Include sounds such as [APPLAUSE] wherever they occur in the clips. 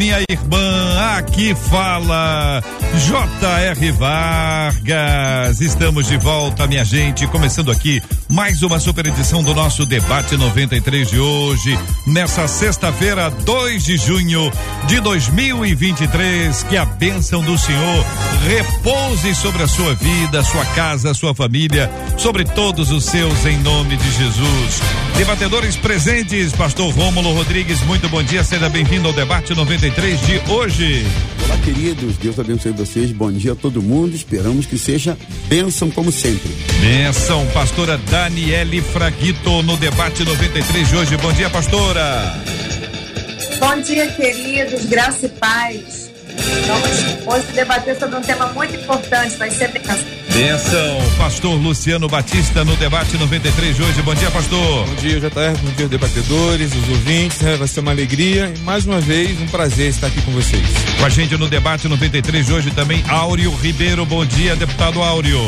minha irmã. Aqui fala J.R. Vargas. Estamos de volta, minha gente. Começando aqui mais uma super edição do nosso debate 93 de hoje, nessa sexta-feira, 2 de junho de 2023. Que a bênção do Senhor repouse sobre a sua vida, sua casa, sua família, sobre todos os seus, em nome de Jesus. Debatedores presentes, Pastor Rômulo Rodrigues, muito bom dia, seja bem-vindo ao debate 93 de hoje. Olá, queridos, Deus abençoe vocês, bom dia a todo mundo, esperamos que seja bênção como sempre. Bênção, pastora Daniele Fraguito, no debate 93 de hoje. Bom dia, pastora. Bom dia, queridos, graça e paz. Vamos hoje debater sobre um tema muito importante, vai ser Benção, pastor Luciano Batista no debate 93 de hoje. Bom dia, pastor. Bom dia, JR, bom dia, debatedores, os ouvintes. Né? Vai ser uma alegria e mais uma vez um prazer estar aqui com vocês. Com a gente no debate 93 de hoje também Áureo Ribeiro. Bom dia, deputado Áureo.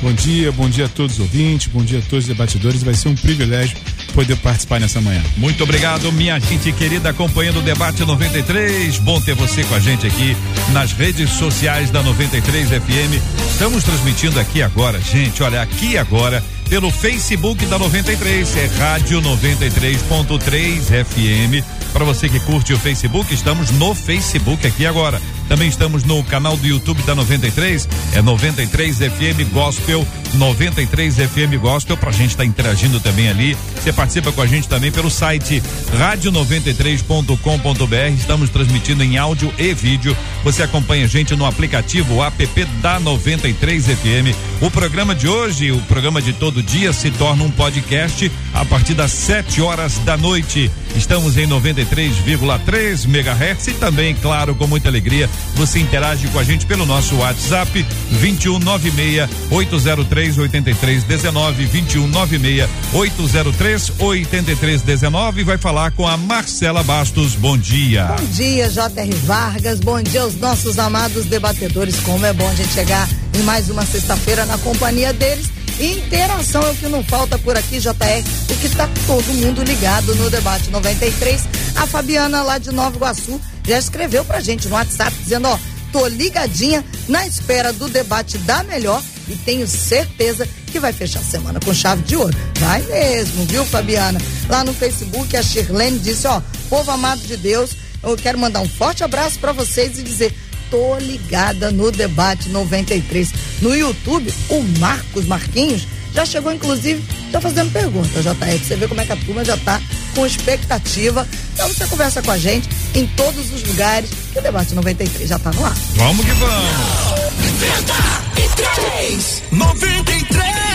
Bom dia, bom dia a todos os ouvintes, bom dia a todos os debatedores. Vai ser um privilégio poder participar nessa manhã. Muito obrigado, minha gente querida, acompanhando o debate 93. Bom ter você com a gente aqui nas redes sociais da 93 FM. Estamos transmitindo aqui agora, gente. Olha, aqui agora pelo Facebook da 93, é Rádio 93.3 FM. Para você que curte o Facebook, estamos no Facebook aqui agora. Também estamos no canal do YouTube da 93, é 93 FM Gospel, 93 FM Gospel, pra gente estar tá interagindo também ali. Você participa com a gente também pelo site radio93.com.br. Estamos transmitindo em áudio e vídeo. Você acompanha a gente no aplicativo app da 93 FM. O programa de hoje, o programa de todo dia, se torna um podcast a partir das 7 horas da noite. Estamos em 93,3 MHz e também, claro, com muita alegria, você interage com a gente pelo nosso WhatsApp 2196 803 8319 2196 803 8319 vai falar com a Marcela Bastos. Bom dia. Bom dia, JR Vargas. Bom dia aos nossos amados debatedores. Como é bom a gente chegar em mais uma sexta-feira na companhia deles. Interação é o que não falta por aqui, JR, porque tá todo mundo ligado no debate 93. A Fabiana lá de Nova Iguaçu já escreveu pra gente no WhatsApp dizendo, ó, tô ligadinha na espera do debate da melhor e tenho certeza que vai fechar a semana com chave de ouro. Vai mesmo, viu, Fabiana? Lá no Facebook, a Shirlene disse, ó, povo amado de Deus, eu quero mandar um forte abraço para vocês e dizer, tô ligada no debate 93. No YouTube, o Marcos Marquinhos já chegou, inclusive, já fazendo pergunta, já tá aí, você vê como é que a turma já tá com expectativa. Então você conversa com a gente em todos os lugares que o Debate 93 já tá no ar. Vamos que vamos! 93! 93!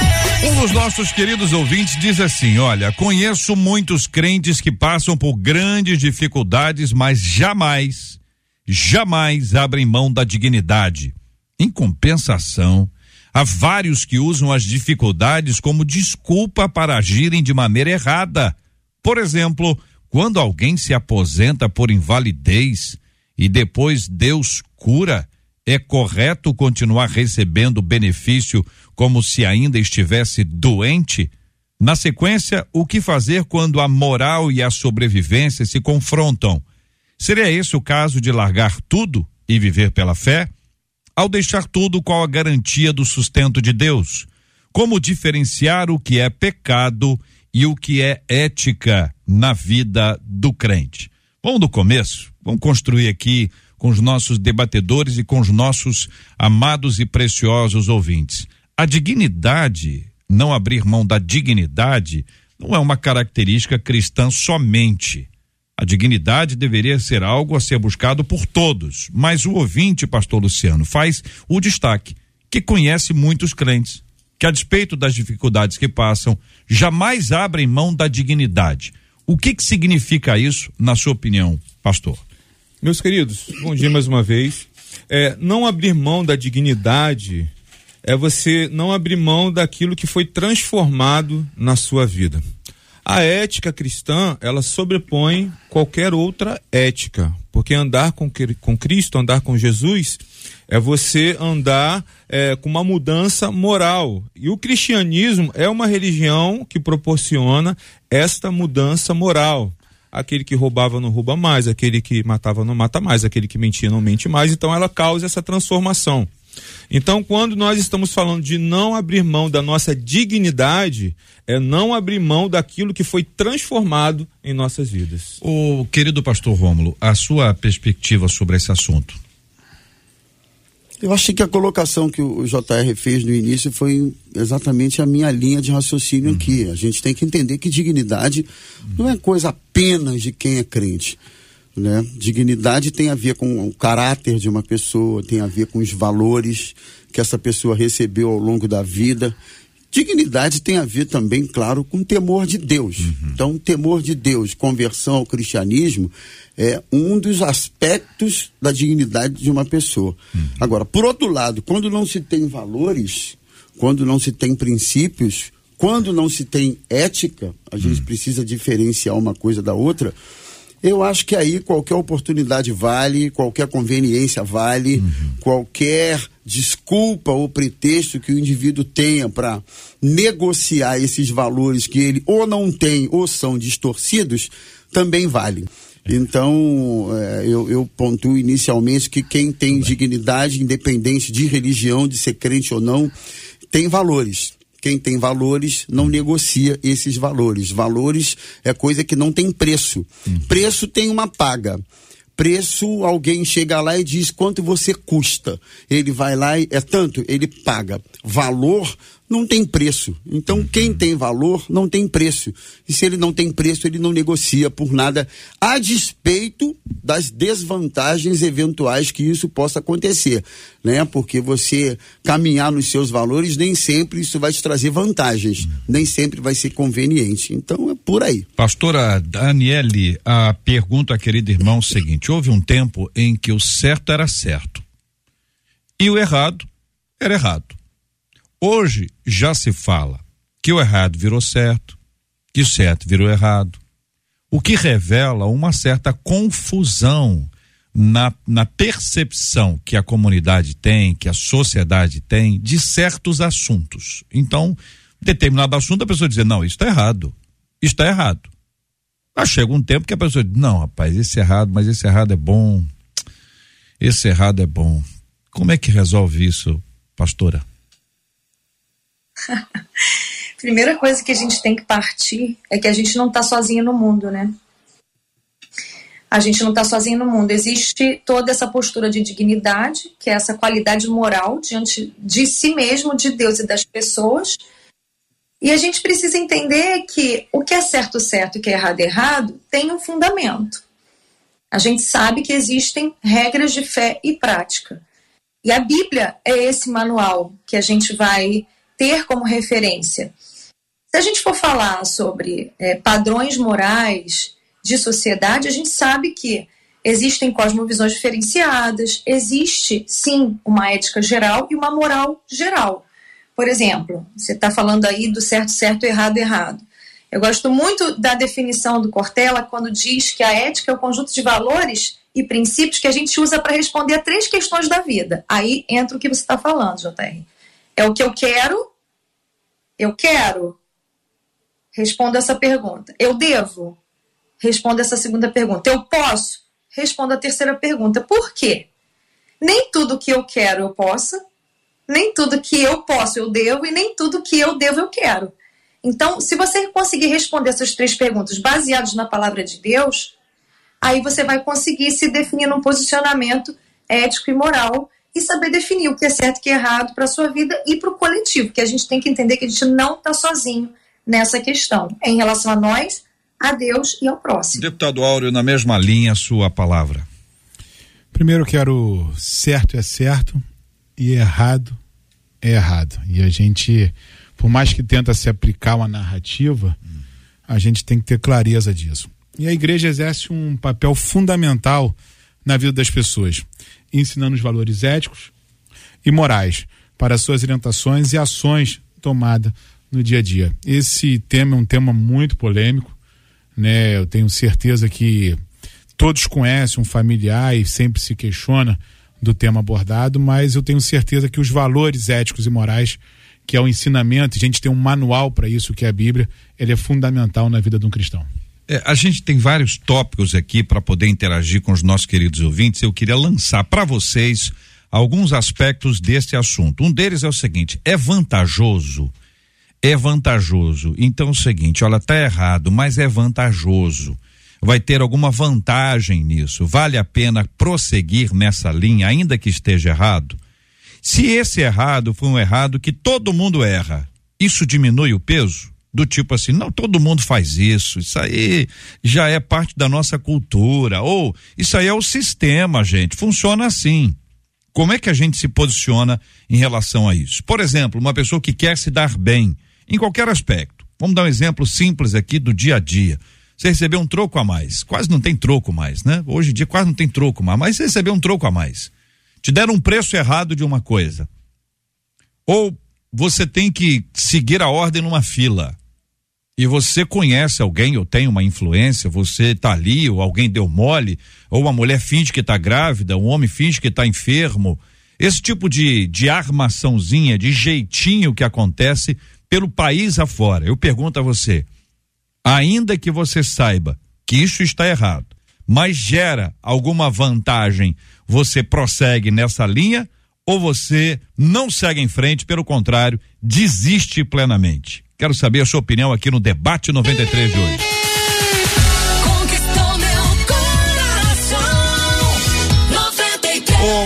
Um dos nossos queridos ouvintes diz assim: Olha, conheço muitos crentes que passam por grandes dificuldades, mas jamais, jamais abrem mão da dignidade. Em compensação, há vários que usam as dificuldades como desculpa para agirem de maneira errada. Por exemplo, quando alguém se aposenta por invalidez e depois Deus cura, é correto continuar recebendo benefício como se ainda estivesse doente? Na sequência, o que fazer quando a moral e a sobrevivência se confrontam? Seria esse o caso de largar tudo e viver pela fé? Ao deixar tudo, qual a garantia do sustento de Deus? Como diferenciar o que é pecado e o que é ética na vida do crente. Vamos do começo, vamos construir aqui com os nossos debatedores e com os nossos amados e preciosos ouvintes. A dignidade, não abrir mão da dignidade, não é uma característica cristã somente. A dignidade deveria ser algo a ser buscado por todos, mas o ouvinte, pastor Luciano, faz o destaque que conhece muitos crentes que, a despeito das dificuldades que passam, jamais abrem mão da dignidade. O que, que significa isso, na sua opinião, pastor? Meus queridos, bom dia mais uma vez. É, não abrir mão da dignidade é você não abrir mão daquilo que foi transformado na sua vida. A ética cristã, ela sobrepõe qualquer outra ética, porque andar com, com Cristo, andar com Jesus, é você andar é, com uma mudança moral. E o cristianismo é uma religião que proporciona esta mudança moral. Aquele que roubava não rouba mais, aquele que matava não mata mais, aquele que mentia não mente mais. Então ela causa essa transformação. Então, quando nós estamos falando de não abrir mão da nossa dignidade, é não abrir mão daquilo que foi transformado em nossas vidas. O querido pastor Rômulo, a sua perspectiva sobre esse assunto? Eu acho que a colocação que o JR fez no início foi exatamente a minha linha de raciocínio uhum. aqui. A gente tem que entender que dignidade uhum. não é coisa apenas de quem é crente. Né? Dignidade tem a ver com o caráter de uma pessoa, tem a ver com os valores que essa pessoa recebeu ao longo da vida. Dignidade tem a ver também, claro, com temor de Deus. Uhum. Então, temor de Deus, conversão ao cristianismo, é um dos aspectos da dignidade de uma pessoa. Uhum. Agora, por outro lado, quando não se tem valores, quando não se tem princípios, quando não se tem ética, a gente uhum. precisa diferenciar uma coisa da outra eu acho que aí qualquer oportunidade vale, qualquer conveniência vale, uhum. qualquer desculpa ou pretexto que o indivíduo tenha para negociar esses valores que ele ou não tem ou são distorcidos, também vale. Então, é, eu, eu pontuo inicialmente que quem tem dignidade, independente de religião, de ser crente ou não, tem valores quem tem valores não negocia esses valores. Valores é coisa que não tem preço. Uhum. Preço tem uma paga. Preço, alguém chega lá e diz quanto você custa. Ele vai lá e é tanto, ele paga. Valor não tem preço. Então, uhum. quem tem valor não tem preço. E se ele não tem preço, ele não negocia por nada, a despeito das desvantagens eventuais que isso possa acontecer, né? Porque você caminhar nos seus valores, nem sempre isso vai te trazer vantagens, nem sempre vai ser conveniente. Então, é por aí. Pastora Daniele, a pergunta, querido irmão, é o seguinte: houve um tempo em que o certo era certo e o errado era errado. Hoje já se fala que o errado virou certo, que o certo virou errado, o que revela uma certa confusão na, na percepção que a comunidade tem, que a sociedade tem de certos assuntos. Então, determinado assunto, a pessoa diz: não, isso está errado, isso está errado. Mas chega um tempo que a pessoa diz: não, rapaz, esse errado, mas esse errado é bom, esse errado é bom. Como é que resolve isso, pastora? [LAUGHS] Primeira coisa que a gente tem que partir é que a gente não está sozinho no mundo, né? A gente não está sozinho no mundo. Existe toda essa postura de dignidade, que é essa qualidade moral diante de si mesmo, de Deus e das pessoas. E a gente precisa entender que o que é certo, certo e o que é errado, errado tem um fundamento. A gente sabe que existem regras de fé e prática. E a Bíblia é esse manual que a gente vai ter como referência. Se a gente for falar sobre é, padrões morais de sociedade, a gente sabe que existem cosmovisões diferenciadas, existe sim uma ética geral e uma moral geral. Por exemplo, você está falando aí do certo, certo, errado, errado. Eu gosto muito da definição do Cortella quando diz que a ética é o conjunto de valores e princípios que a gente usa para responder a três questões da vida. Aí entra o que você está falando, JR. É o que eu quero? Eu quero? Responda essa pergunta. Eu devo? Responda essa segunda pergunta. Eu posso? Responda a terceira pergunta. Por quê? Nem tudo que eu quero eu posso, nem tudo que eu posso eu devo, e nem tudo que eu devo eu quero. Então, se você conseguir responder essas três perguntas baseadas na palavra de Deus, aí você vai conseguir se definir num posicionamento ético e moral e saber definir o que é certo e o que é errado para a sua vida e para o coletivo, que a gente tem que entender que a gente não está sozinho nessa questão, em relação a nós, a Deus e ao próximo. Deputado Áureo, na mesma linha, sua palavra. Primeiro quero certo é certo e errado é errado. E a gente, por mais que tenta se aplicar uma narrativa, a gente tem que ter clareza disso. E a igreja exerce um papel fundamental na vida das pessoas ensinando os valores éticos e morais. para suas orientações e ações tomadas no dia a dia. Esse tema é um tema muito polêmico, né? Eu tenho certeza que todos conhecem um familiar e sempre se questiona do tema abordado, mas eu tenho certeza que os valores éticos e morais, que é o ensinamento, a gente tem um manual para isso, que é a Bíblia, ele é fundamental na vida de um cristão. É, a gente tem vários tópicos aqui para poder interagir com os nossos queridos ouvintes. Eu queria lançar para vocês alguns aspectos deste assunto. Um deles é o seguinte: é vantajoso. É vantajoso. Então é o seguinte, olha, tá errado, mas é vantajoso. Vai ter alguma vantagem nisso? Vale a pena prosseguir nessa linha, ainda que esteja errado? Se esse errado foi um errado que todo mundo erra, isso diminui o peso? Do tipo assim, não, todo mundo faz isso, isso aí já é parte da nossa cultura, ou isso aí é o sistema, gente, funciona assim. Como é que a gente se posiciona em relação a isso? Por exemplo, uma pessoa que quer se dar bem em qualquer aspecto. Vamos dar um exemplo simples aqui do dia a dia. Você recebeu um troco a mais. Quase não tem troco mais, né? Hoje em dia quase não tem troco mais, mas você recebeu um troco a mais. Te deram um preço errado de uma coisa. Ou você tem que seguir a ordem numa fila e você conhece alguém ou tem uma influência, você tá ali, ou alguém deu mole, ou uma mulher finge que tá grávida, um homem finge que tá enfermo. Esse tipo de, de armaçãozinha, de jeitinho que acontece pelo país afora. Eu pergunto a você, ainda que você saiba que isso está errado, mas gera alguma vantagem, você prossegue nessa linha ou você não segue em frente, pelo contrário, desiste plenamente? Quero saber a sua opinião aqui no Debate 93 de hoje.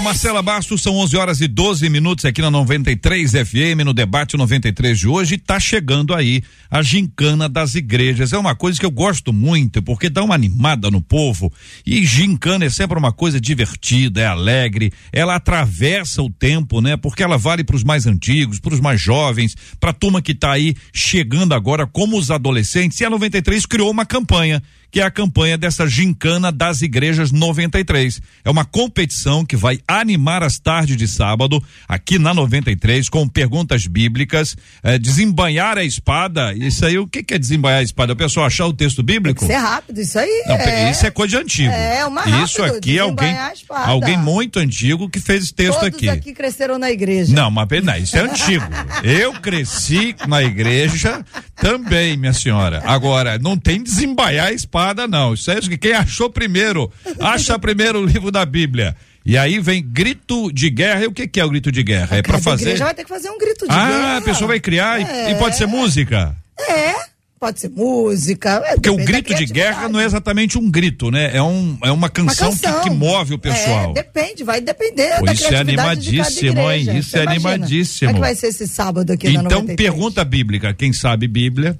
Marcela Bastos, são 11 horas e 12 minutos aqui na 93 FM, no debate 93 de hoje. Tá chegando aí a gincana das igrejas. É uma coisa que eu gosto muito, porque dá uma animada no povo. E gincana é sempre uma coisa divertida, é alegre, ela atravessa o tempo, né? Porque ela vale para os mais antigos, para os mais jovens, para a turma que tá aí chegando agora como os adolescentes. E a 93 criou uma campanha que é a campanha dessa gincana das igrejas 93. É uma competição que vai animar as tardes de sábado aqui na 93 com perguntas bíblicas, é, desembanhar a espada. Isso aí, o que, que é desembanhar a espada? O pessoal achar o texto bíblico? Isso é rápido, isso aí. Não, é... Isso é coisa de antigo. É, uma rápido, Isso aqui é alguém, alguém muito antigo que fez esse texto Todos aqui. aqui cresceram na igreja. Não, mas não, isso é antigo. Eu cresci na igreja também, minha senhora. Agora, não tem desembaiar a espada não. Isso é isso que quem achou primeiro. Acha primeiro o livro da Bíblia. E aí vem grito de guerra. E o que, que é o grito de guerra? é para fazer. Já vai ter que fazer um grito de ah, guerra. Ah, a pessoa vai criar é. e, e, pode ser música. É. Pode ser música. É, Porque o grito de guerra não é exatamente um grito, né? É, um, é uma canção, uma canção. Que, que, move o pessoal. É, depende, vai depender. Pô, da isso é animadíssimo, hein? Isso Você é imagina. animadíssimo. Como é que vai ser esse sábado aqui então, na 93? pergunta bíblica. Quem sabe Bíblia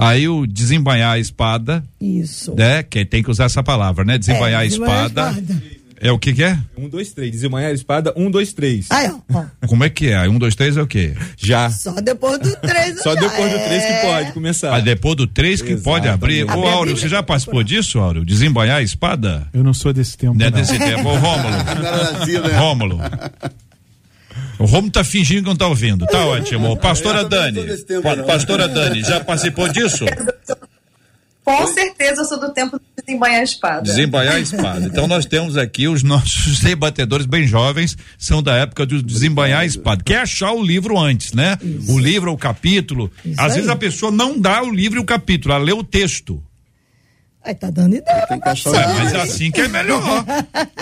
Aí o desembanhar a espada. Isso. Né? Que tem que usar essa palavra, né? Desembanhar, é, a, espada. a espada. É o que que é? Um, dois, três. Desembanhar a espada, um, dois, três. Aí, ó. [LAUGHS] Como é que é? Um, dois, três é o quê? Já. Só depois do três. Só já. depois do três que pode começar. Ah, depois do três que pode abrir. Ô, Áureo, você já participou disso, Áureo? Desembanhar a espada? Eu não sou desse tempo. Não é desse tempo. Ô, Rômulo. [LAUGHS] né? Rômulo. O Romo tá fingindo que não tá ouvindo. Tá [LAUGHS] ótimo. Pastora Dani. Pastora Dani, já participou disso? Com certeza eu sou do tempo de desembanhar a espada. Desembanhar a espada. Então nós temos aqui os nossos [LAUGHS] debatedores bem jovens, são da época de desembanhar a espada. Quer achar o livro antes, né? Isso. O livro, o capítulo. Isso Às aí. vezes a pessoa não dá o livro e o capítulo, ela lê o texto. Aí tá dando ideia. Tem que achar Ué, mas assim que é melhor.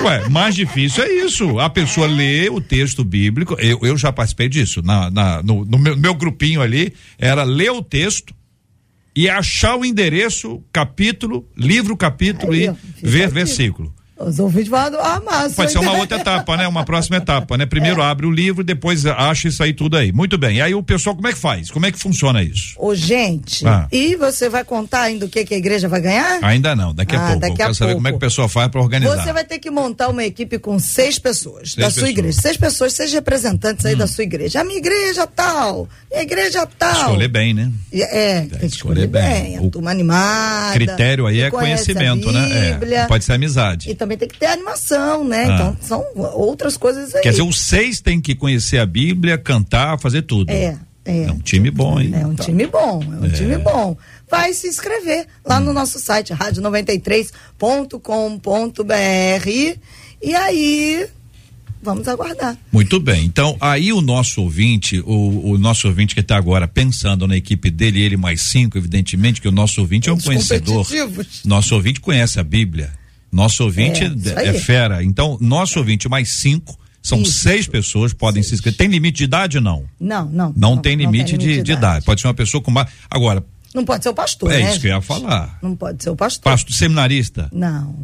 Ué, mais difícil é isso. A pessoa lê o texto bíblico. Eu, eu já participei disso. Na, na no, no meu, meu grupinho ali, era ler o texto e achar o endereço, capítulo, livro, capítulo Aí, e ver versículo. Os ouvintes vão amar. Pode ser uma outra etapa, né? Uma próxima etapa, né? Primeiro abre o livro, depois acha isso aí tudo aí. Muito bem. E aí o pessoal, como é que faz? Como é que funciona isso? Ô, gente, Ah. e você vai contar ainda o que, que a igreja vai ganhar? Ainda não, daqui a Ah, pouco. daqui Eu quero a saber pouco. como é que o pessoal faz para organizar. Você vai ter que montar uma equipe com seis pessoas da sua pessoas. igreja. Seis pessoas, seis representantes aí da sua igreja. A minha igreja tal, minha igreja tal. Escolher bem, né? É, tem que escolher escolher bem. bem. A O turma animada. Critério aí é a conhecimento, né? Bíblia. É, pode ser amizade. E também também tem que ter animação, né? Ah. Então são outras coisas aí. Quer dizer, os seis têm que conhecer a Bíblia, cantar, fazer tudo. É, é. É um time bom, hein? É um time bom, é um time bom. Vai se inscrever lá Hum. no nosso site, rádio93.com.br. E aí, vamos aguardar. Muito bem. Então, aí o nosso ouvinte, o, o nosso ouvinte que está agora pensando na equipe dele, ele mais cinco, evidentemente, que o nosso ouvinte é um Os conhecedor. Nosso ouvinte conhece a Bíblia. Nosso ouvinte É, é, fera. Então, nosso ouvinte mais cinco, são Isso. seis pessoas podem se inscrever. Tem limite de idade? Não. Não, não. Não, tem limite, de, de idade. Pode ser uma pessoa com mais. Agora, Não pode ser o pastor, é né? isso que eu ia gente? falar. Não pode ser o pastor. Pastor seminarista? Não.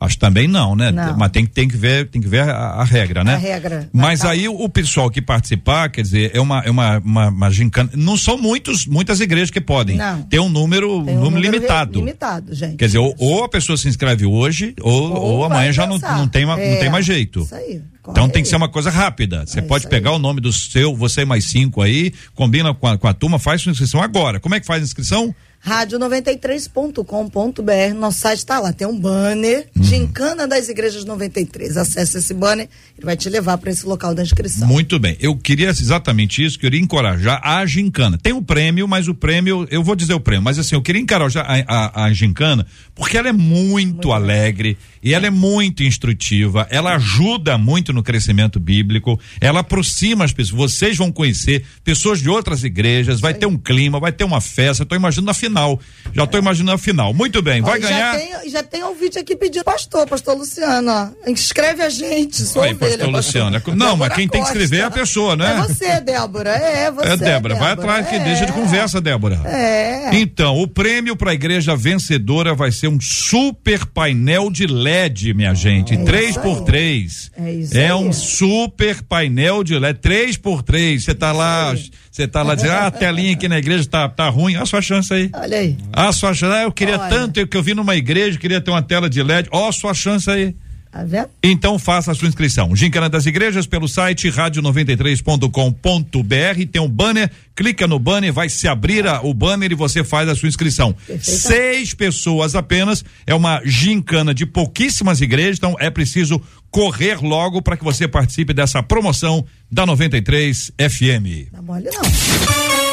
Acho também não, né? Não. Mas tem, que- tem que ver, tem que ver a, a regra, né? A regra. Mas Tá. aí o pessoal que participar, quer dizer, é uma, é uma, uma, uma gincana. Não são muitos, muitas igrejas que podem. Não. Tem um número, Tem um número número limitado. Limitado, gente. Quer dizer, ou, ou a pessoa se inscreve hoje, ou, ou, amanhã vai já não, não, tem, ma- não É, tem mais jeito. Isso aí. Então tem que ser uma coisa rápida. Você É pode pegar aí. o nome do seu, você mais cinco aí, combina com a, com a turma, faz sua inscrição agora. Como é que faz a inscrição? rádio93.com.br, nosso site está lá, tem um banner, Uhum. Gincana das Igrejas 93. Acesse esse banner, ele vai te levar para esse local da inscrição. Muito bem. Eu queria exatamente isso, queria encorajar a gincana. Tem o prêmio, mas o prêmio, eu vou dizer o prêmio, mas assim, eu queria encorajar a, a, a gincana, porque ela é muito, alegre e ela é muito instrutiva, ela ajuda muito no crescimento bíblico, ela aproxima as pessoas. Vocês vão conhecer pessoas de outras igrejas, vai ter um clima, vai ter uma festa. Estou imaginando a final. Já estou imaginando a final. Muito bem, vai Ó, e já ganhar. tem- Já tem ouvinte aqui pedindo, pastor, pastor Luciano, ó, inscreve a gente, sou Aí, ovelha, pastor Luciano, é não, mas Débora quem tem que Costa. escrever é a pessoa, né? É você, Débora, é você. É, Débora, vai atrás que é. deixa de conversa, Débora. É. Então, o prêmio para a igreja vencedora vai ser um super painel de LED, minha gente. É três por três. É isso É aí. um super painel de LED. Três por três. Você tá lá, você tá lá dizendo, ah, a telinha aqui na igreja tá, tá ruim. Olha a sua chance aí. Olha aí. Ah, sua chance. Ah, eu queria Olha. tanto que eu vi numa igreja, queria ter uma tela de LED. Ó, sua chance aí. Tá vendo? Então faça a sua inscrição. Gincana das Igrejas pelo site rádio93.com.br. Tem um banner, clica no banner, vai se abrir a- o banner e você faz a sua inscrição. Perfeito. Seis pessoas apenas. É uma gincana de pouquíssimas igrejas, então é preciso correr logo para que você participe dessa promoção da 93 FM. Tá mole não.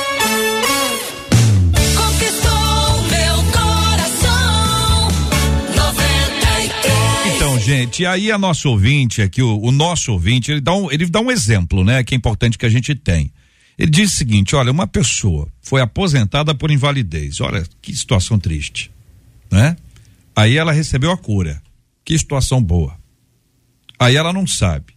Gente, e aí a nosso ouvinte aqui, o, o nosso ouvinte, ele dá, um, ele dá um exemplo, né? Que é importante que a gente tem. Ele diz o seguinte: olha, uma pessoa foi aposentada por invalidez. Olha, que situação triste. Né? Aí ela recebeu a cura. Que situação boa. Aí ela não sabe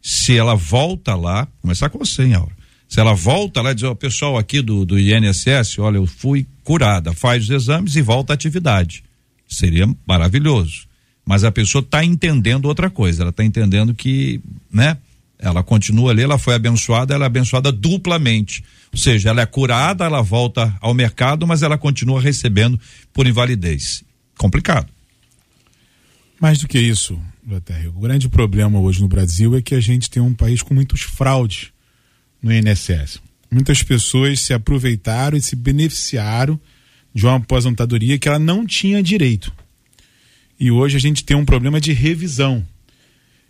se ela volta lá, começar com você, hein, Aura? Se ela volta lá e diz, ó, pessoal aqui do, do INSS, olha, eu fui curada, faz os exames e volta à atividade. Seria maravilhoso. Mas a pessoa está entendendo outra coisa, ela está entendendo que, né? Ela continua ali, ela foi abençoada, ela é abençoada duplamente. Ou seja, ela é curada, ela volta ao mercado, mas ela continua recebendo por invalidez. Complicado. Mais do que isso, o grande problema hoje no Brasil é que a gente tem um país com muitos fraudes no INSS. Muitas pessoas se aproveitaram e se beneficiaram de uma aposentadoria que ela não tinha direito. E hoje a gente tem um problema de revisão.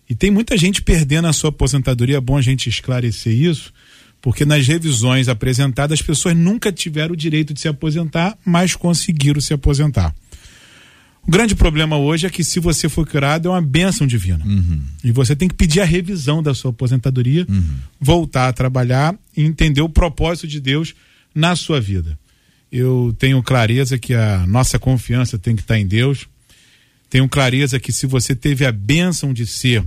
E tem muita gente perdendo a sua aposentadoria, é bom a gente esclarecer isso, porque nas revisões apresentadas as pessoas nunca tiveram o direito de se aposentar, mas conseguiram se aposentar. O grande problema hoje é que se você for curado é uma bênção divina. E você tem que pedir a revisão da sua aposentadoria, voltar a trabalhar e entender o propósito de Deus na sua vida. Eu tenho clareza que a nossa confiança tem que estar em Deus. Tenho clareza que se você teve a bênção de ser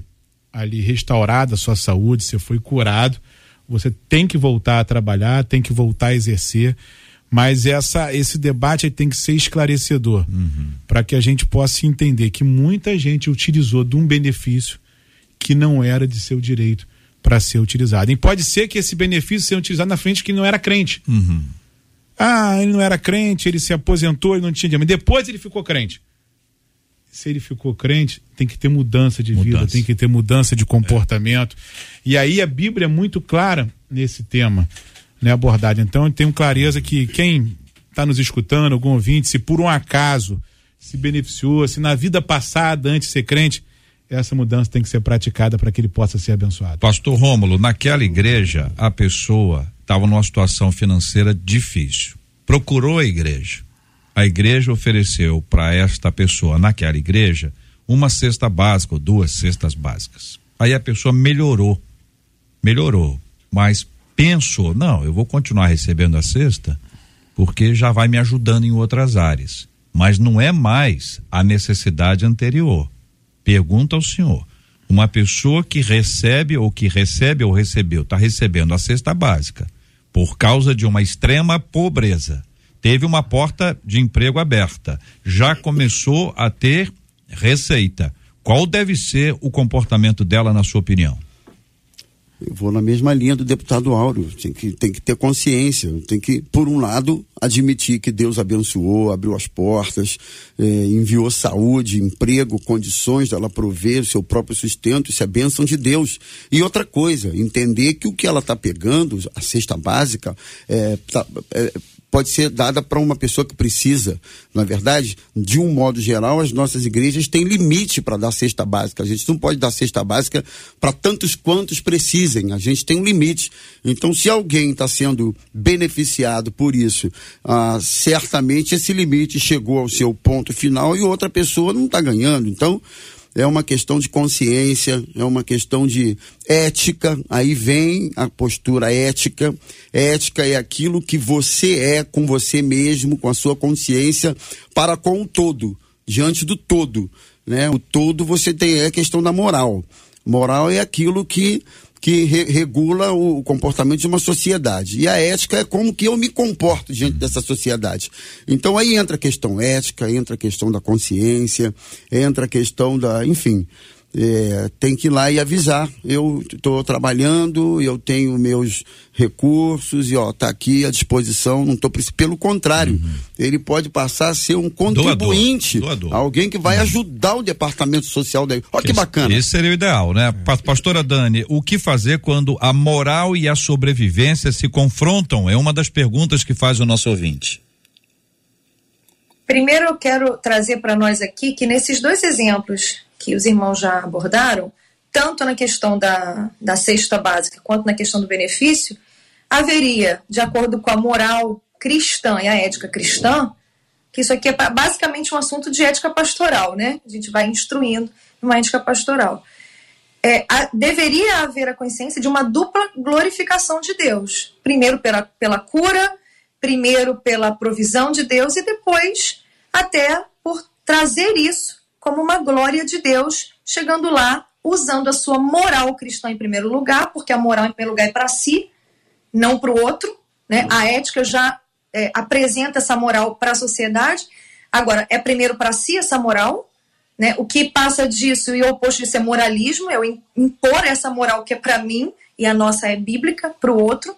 ali restaurada a sua saúde, você foi curado, você tem que voltar a trabalhar, tem que voltar a exercer, mas essa esse debate tem que ser esclarecedor para que a gente possa entender que muita gente utilizou de um benefício que não era de seu direito para ser utilizado. E pode ser que esse benefício seja utilizado na frente de quem não era crente. Ah, ele não era crente, ele se aposentou, ele não tinha dinheiro, mas depois ele ficou crente. Se ele ficou crente, tem que ter mudança de vida, Mudança. tem que ter mudança de comportamento. E aí a Bíblia é muito clara nesse tema, né, abordado. Então eu tenho clareza que quem está nos escutando, algum ouvinte, se por um acaso se beneficiou, se na vida passada, antes de ser crente, essa mudança tem que ser praticada para que ele possa ser abençoado. Pastor Rômulo, naquela igreja, a pessoa estava numa situação financeira difícil. Procurou a igreja. A igreja ofereceu para esta pessoa, naquela igreja, uma cesta básica ou duas cestas básicas. Aí a pessoa melhorou. Melhorou. Mas pensou, não, eu vou continuar recebendo a cesta porque já vai me ajudando em outras áreas. Mas não é mais a necessidade anterior. Pergunta ao senhor. Uma pessoa que recebe ou que recebe ou recebeu, está recebendo a cesta básica por causa de uma extrema pobreza. Teve uma porta de emprego aberta, já começou a ter receita. Qual deve ser o comportamento dela, na sua opinião? Eu vou na mesma linha do deputado Áureo. Tem que, tem que ter consciência. Tem que, por um lado, admitir que Deus abençoou, abriu as portas, eh, enviou saúde, emprego, condições dela prover o seu próprio sustento. Isso é bênção de Deus. E outra coisa, entender que o que ela está pegando, a cesta básica, é, tá, é, pode ser dada para uma pessoa que precisa. Na verdade, de um modo geral, as nossas igrejas têm limite para dar cesta básica. A gente não pode dar cesta básica para tantos quantos precisem. A gente tem um limite. Então, se alguém está sendo beneficiado por isso, ah, certamente esse limite chegou ao seu ponto final e outra pessoa não está ganhando. Então, é uma questão de consciência, é uma questão de ética. Aí vem a postura ética. Ética é aquilo que você é com você mesmo, com a sua consciência, para com o todo, diante do todo. Né? O todo você tem é a questão da moral. Moral é aquilo que que re regula o comportamento de uma sociedade. E a ética é como que eu me comporto diante dessa sociedade. Então aí entra a questão ética, entra a questão da consciência, entra a questão da, enfim, é, tem que ir lá e avisar. Eu estou trabalhando, eu tenho meus recursos e ó, tá aqui à disposição. Não estou pelo contrário, uhum. ele pode passar a ser um contribuinte, doador, doador. alguém que vai uhum. ajudar o departamento social dele. Olha que bacana. Esse seria o ideal, né, Pastora Dani? O que fazer quando a moral e a sobrevivência se confrontam? É uma das perguntas que faz o nosso ouvinte. Primeiro eu quero trazer para nós aqui que nesses dois exemplos que os irmãos já abordaram, tanto na questão da, da cesta básica quanto na questão do benefício, haveria, de acordo com a moral cristã e a ética cristã, que isso aqui é basicamente um assunto de ética pastoral, né? A gente vai instruindo uma ética pastoral. É, a, deveria haver a consciência de uma dupla glorificação de Deus. Primeiro pela, pela cura, primeiro pela provisão de Deus e depois até por trazer isso como uma glória de Deus, chegando lá usando a sua moral cristã em primeiro lugar, porque a moral em primeiro lugar é para si, não para o outro. Né? A ética já é, apresenta essa moral para a sociedade. Agora, é primeiro para si essa moral. Né? O que passa disso e o oposto disso é moralismo, é eu impor essa moral que é para mim e a nossa é bíblica para o outro.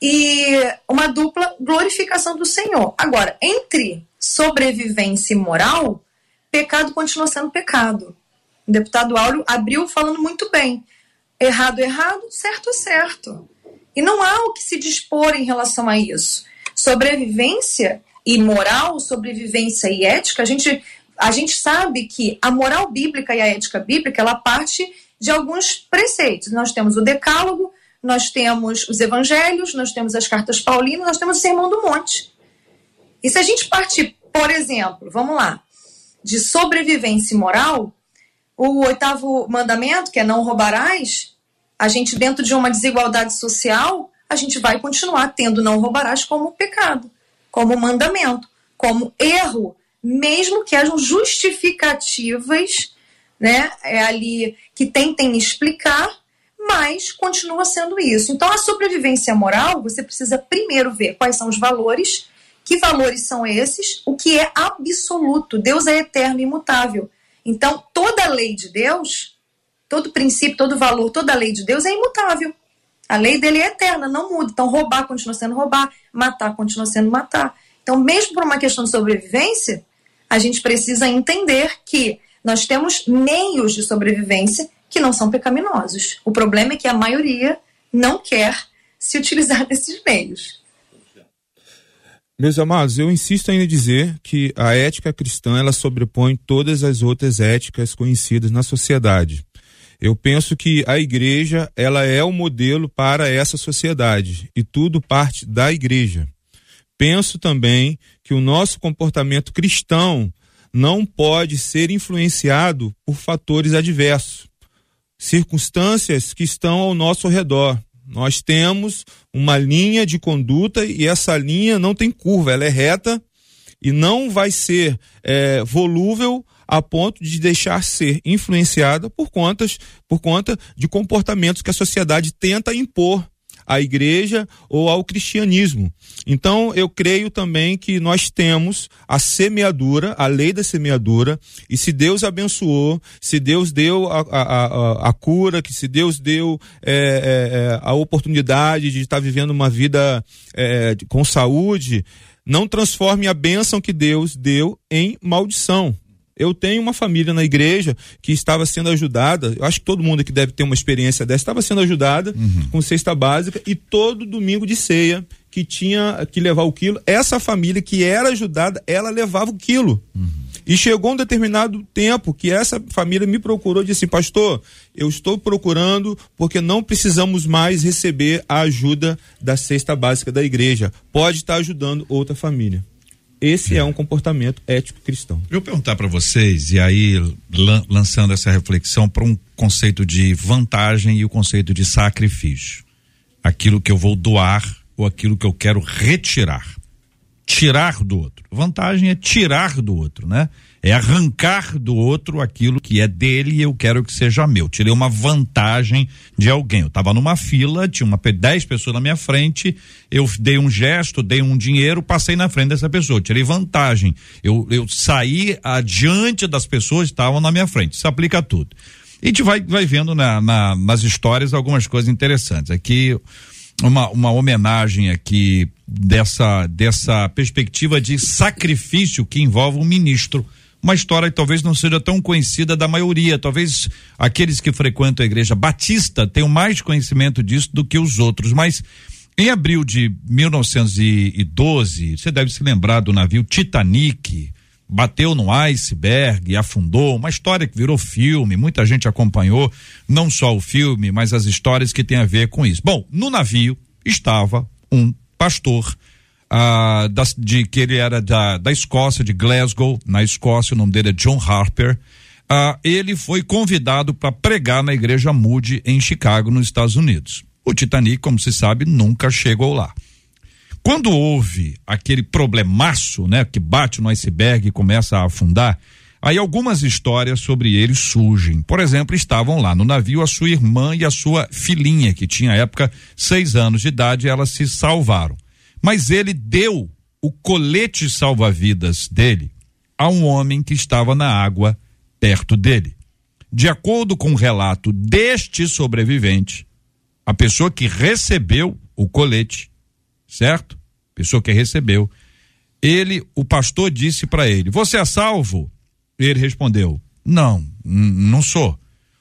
E uma dupla glorificação do Senhor. Agora, entre sobrevivência e moral, pecado continua sendo pecado. O deputado Áureo abriu falando muito bem. Errado, errado, certo, certo. E não há o que se dispor em relação a isso. Sobrevivência e moral, sobrevivência e ética, a gente, a gente sabe que a moral bíblica e a ética bíblica, ela parte de alguns preceitos. Nós temos o decálogo, nós temos os evangelhos, nós temos as cartas paulinas, nós temos o sermão do monte. E se a gente partir, por exemplo, vamos lá, de sobrevivência moral, o oitavo mandamento, que é não roubarás, a gente, dentro de uma desigualdade social, a gente vai continuar tendo não roubarás como pecado, como mandamento, como erro, mesmo que hajam justificativas né, é ali que tentem explicar, mas continua sendo isso. Então, a sobrevivência moral, você precisa primeiro ver quais são os valores que valores são esses? O que é absoluto? Deus é eterno e imutável. Então, toda lei de Deus, todo princípio, todo valor, toda lei de Deus é imutável. A lei dele é eterna, não muda. Então, roubar continua sendo roubar, matar continua sendo matar. Então, mesmo por uma questão de sobrevivência, a gente precisa entender que nós temos meios de sobrevivência que não são pecaminosos. O problema é que a maioria não quer se utilizar [LAUGHS] desses meios. Meus amados, eu insisto em dizer que a ética cristã ela sobrepõe todas as outras éticas conhecidas na sociedade. Eu penso que a igreja ela é o modelo para essa sociedade e tudo parte da igreja. Penso também que o nosso comportamento cristão não pode ser influenciado por fatores adversos, circunstâncias que estão ao nosso redor. Nós temos uma linha de conduta e essa linha não tem curva, ela é reta e não vai ser é, volúvel a ponto de deixar ser influenciada por contas, por conta de comportamentos que a sociedade tenta impor à igreja ou ao cristianismo. Então, eu creio também que nós temos a semeadura, a lei da semeadura, e se Deus abençoou, se Deus deu a, a, a, a cura, que se Deus deu é, é, a oportunidade de estar vivendo uma vida é, com saúde, não transforme a bênção que Deus deu em maldição. Eu tenho uma família na igreja que estava sendo ajudada. Eu acho que todo mundo aqui deve ter uma experiência dessa. Estava sendo ajudada Uhum. com cesta básica e todo domingo de ceia que tinha que levar o quilo. Essa família que era ajudada, ela levava o quilo. E chegou um determinado tempo que essa família me procurou e disse assim, pastor, eu estou procurando porque não precisamos mais receber a ajuda da cesta básica da igreja. Pode estar ajudando outra família. Esse é um comportamento ético cristão. Eu perguntar para vocês, e aí lan- lançando essa reflexão para um conceito de vantagem e o conceito de sacrifício. Aquilo que eu vou doar ou aquilo que eu quero retirar. Tirar do outro. Vantagem é tirar do outro, né? É arrancar do outro aquilo que é dele e eu quero que seja meu. Tirei uma vantagem de alguém. Eu estava numa fila, tinha uma, dez pessoas na minha frente, eu dei um gesto, dei um dinheiro, passei na frente dessa pessoa. Tirei vantagem. Eu, eu saí adiante das pessoas que estavam na minha frente. Isso aplica a tudo. E a gente vai, vai vendo na, na- nas histórias algumas coisas interessantes. Aqui, uma, uma homenagem aqui dessa, dessa perspectiva de sacrifício que envolve um ministro. Uma história que talvez não seja tão conhecida da maioria. Talvez aqueles que frequentam a igreja batista tenham mais conhecimento disso do que os outros. Mas em abril de 1912, você deve se lembrar do navio Titanic bateu no iceberg, afundou, uma história que virou filme, muita gente acompanhou, não só o filme, mas as histórias que tem a ver com isso. Bom, no navio estava um pastor ah, das- de que ele era da, da Escócia, de Glasgow, na Escócia, o nome dele é John Harper. Ah, ele foi convidado para pregar na igreja Moody em Chicago, nos Estados Unidos. O Titanic, como se sabe, nunca chegou lá. Quando houve aquele problemaço, né, que bate no iceberg e começa a afundar, aí algumas histórias sobre ele surgem. Por exemplo, estavam lá no navio a sua irmã e a sua filhinha, que tinha à época seis anos de idade, elas se salvaram. Mas ele deu o colete salva-vidas dele a um homem que estava na água perto dele. De acordo com o relato deste sobrevivente, a pessoa que recebeu o colete certo? Pessoa que recebeu. Ele, o pastor disse para ele: Você é salvo? Ele respondeu: Não, não sou.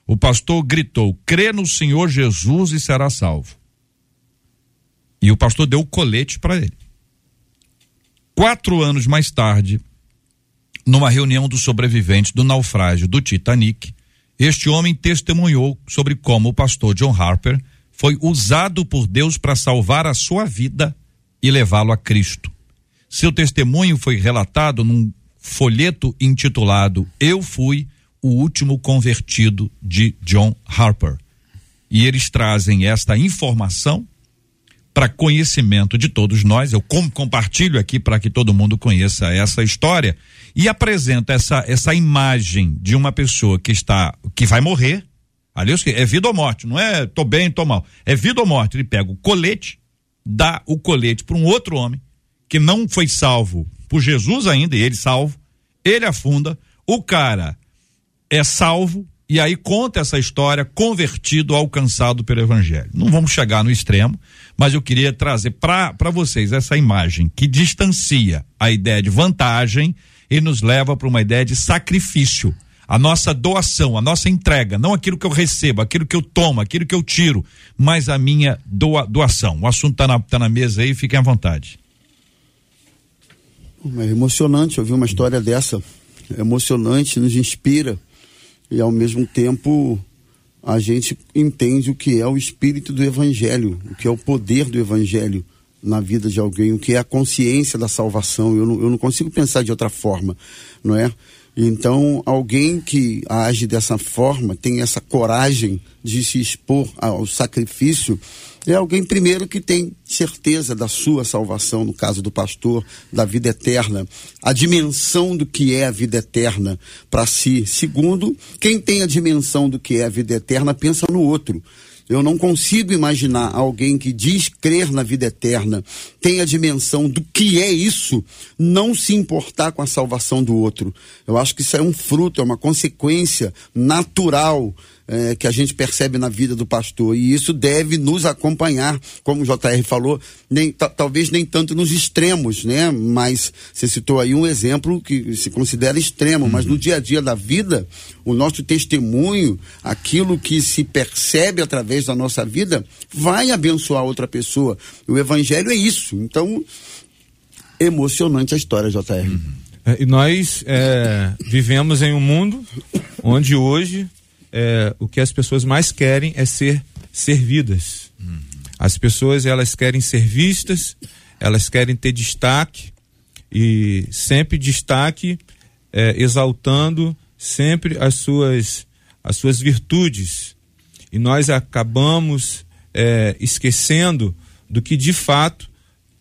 O pastor gritou: Crê no Senhor Jesus e será salvo. E o pastor deu o colete para ele. Quatro anos mais tarde, numa reunião dos sobreviventes do naufrágio do Titanic, este homem testemunhou sobre como o pastor John Harper foi usado por Deus para salvar a sua vida e levá-lo a Cristo. Seu testemunho foi relatado num folheto intitulado Eu Fui o Último Convertido de John Harper. E eles trazem esta informação para conhecimento de todos nós. Eu com, compartilho aqui para que todo mundo conheça essa história e apresento essa essa imagem de uma pessoa que está que vai morrer. Ali é vida ou morte, não é tô bem, tô mal. É vida ou morte. Ele pega o colete, dá o colete para um outro homem que não foi salvo por Jesus ainda, e ele salvo. Ele afunda, o cara é salvo e aí conta essa história convertido, alcançado pelo evangelho. Não vamos chegar no extremo, mas eu queria trazer para vocês essa imagem que distancia a ideia de vantagem e nos leva para uma ideia de sacrifício. A nossa doação, a nossa entrega, não aquilo que eu recebo, aquilo que eu tomo, aquilo que eu tiro, mas a minha doa, doação. O assunto está na, tá na mesa aí, fiquem à vontade. É emocionante ouvir uma história dessa. É emocionante, nos inspira. E ao mesmo tempo a gente entende o que é o espírito do evangelho, o que é o poder do evangelho na vida de alguém, o que é a consciência da salvação. Eu não, eu não consigo pensar de outra forma, não é? Então, alguém que age dessa forma, tem essa coragem de se expor ao sacrifício, é alguém, primeiro, que tem certeza da sua salvação, no caso do pastor, da vida eterna, a dimensão do que é a vida eterna para si. Segundo, quem tem a dimensão do que é a vida eterna pensa no outro. Eu não consigo imaginar alguém que diz crer na vida eterna, tem a dimensão do que é isso, não se importar com a salvação do outro. Eu acho que isso é um fruto, é uma consequência natural é, que a gente percebe na vida do pastor. E isso deve nos acompanhar, como o JR falou, nem, talvez nem tanto nos extremos, né? Mas você citou aí um exemplo que se considera extremo, uhum. mas no dia a dia da vida, o nosso testemunho, aquilo que se percebe através da nossa vida, vai abençoar outra pessoa. O evangelho é isso. Então, emocionante a história, JR. Uhum. É, e nós é, vivemos em um mundo onde hoje é, o que as pessoas mais querem é ser servidas. Uhum. As pessoas elas querem ser vistas, elas querem ter destaque e sempre destaque é, exaltando sempre as suas as suas virtudes e nós acabamos é, esquecendo do que de fato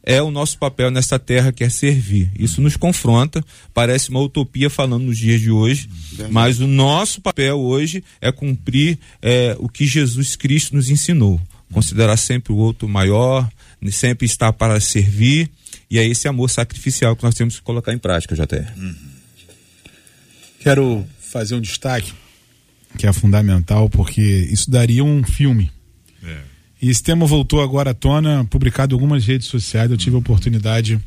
é o nosso papel nessa terra que é servir. Isso nos confronta, parece uma utopia falando nos dias de hoje, mas o nosso papel hoje é cumprir é, o que Jesus Cristo nos ensinou. Considerar sempre o outro maior, sempre estar para servir, e é esse amor sacrificial que nós temos que colocar em prática. Uhum. Quero fazer um destaque que é fundamental, porque isso daria um filme. É e esse tema voltou agora à tona, publicado em algumas redes sociais. Eu tive a oportunidade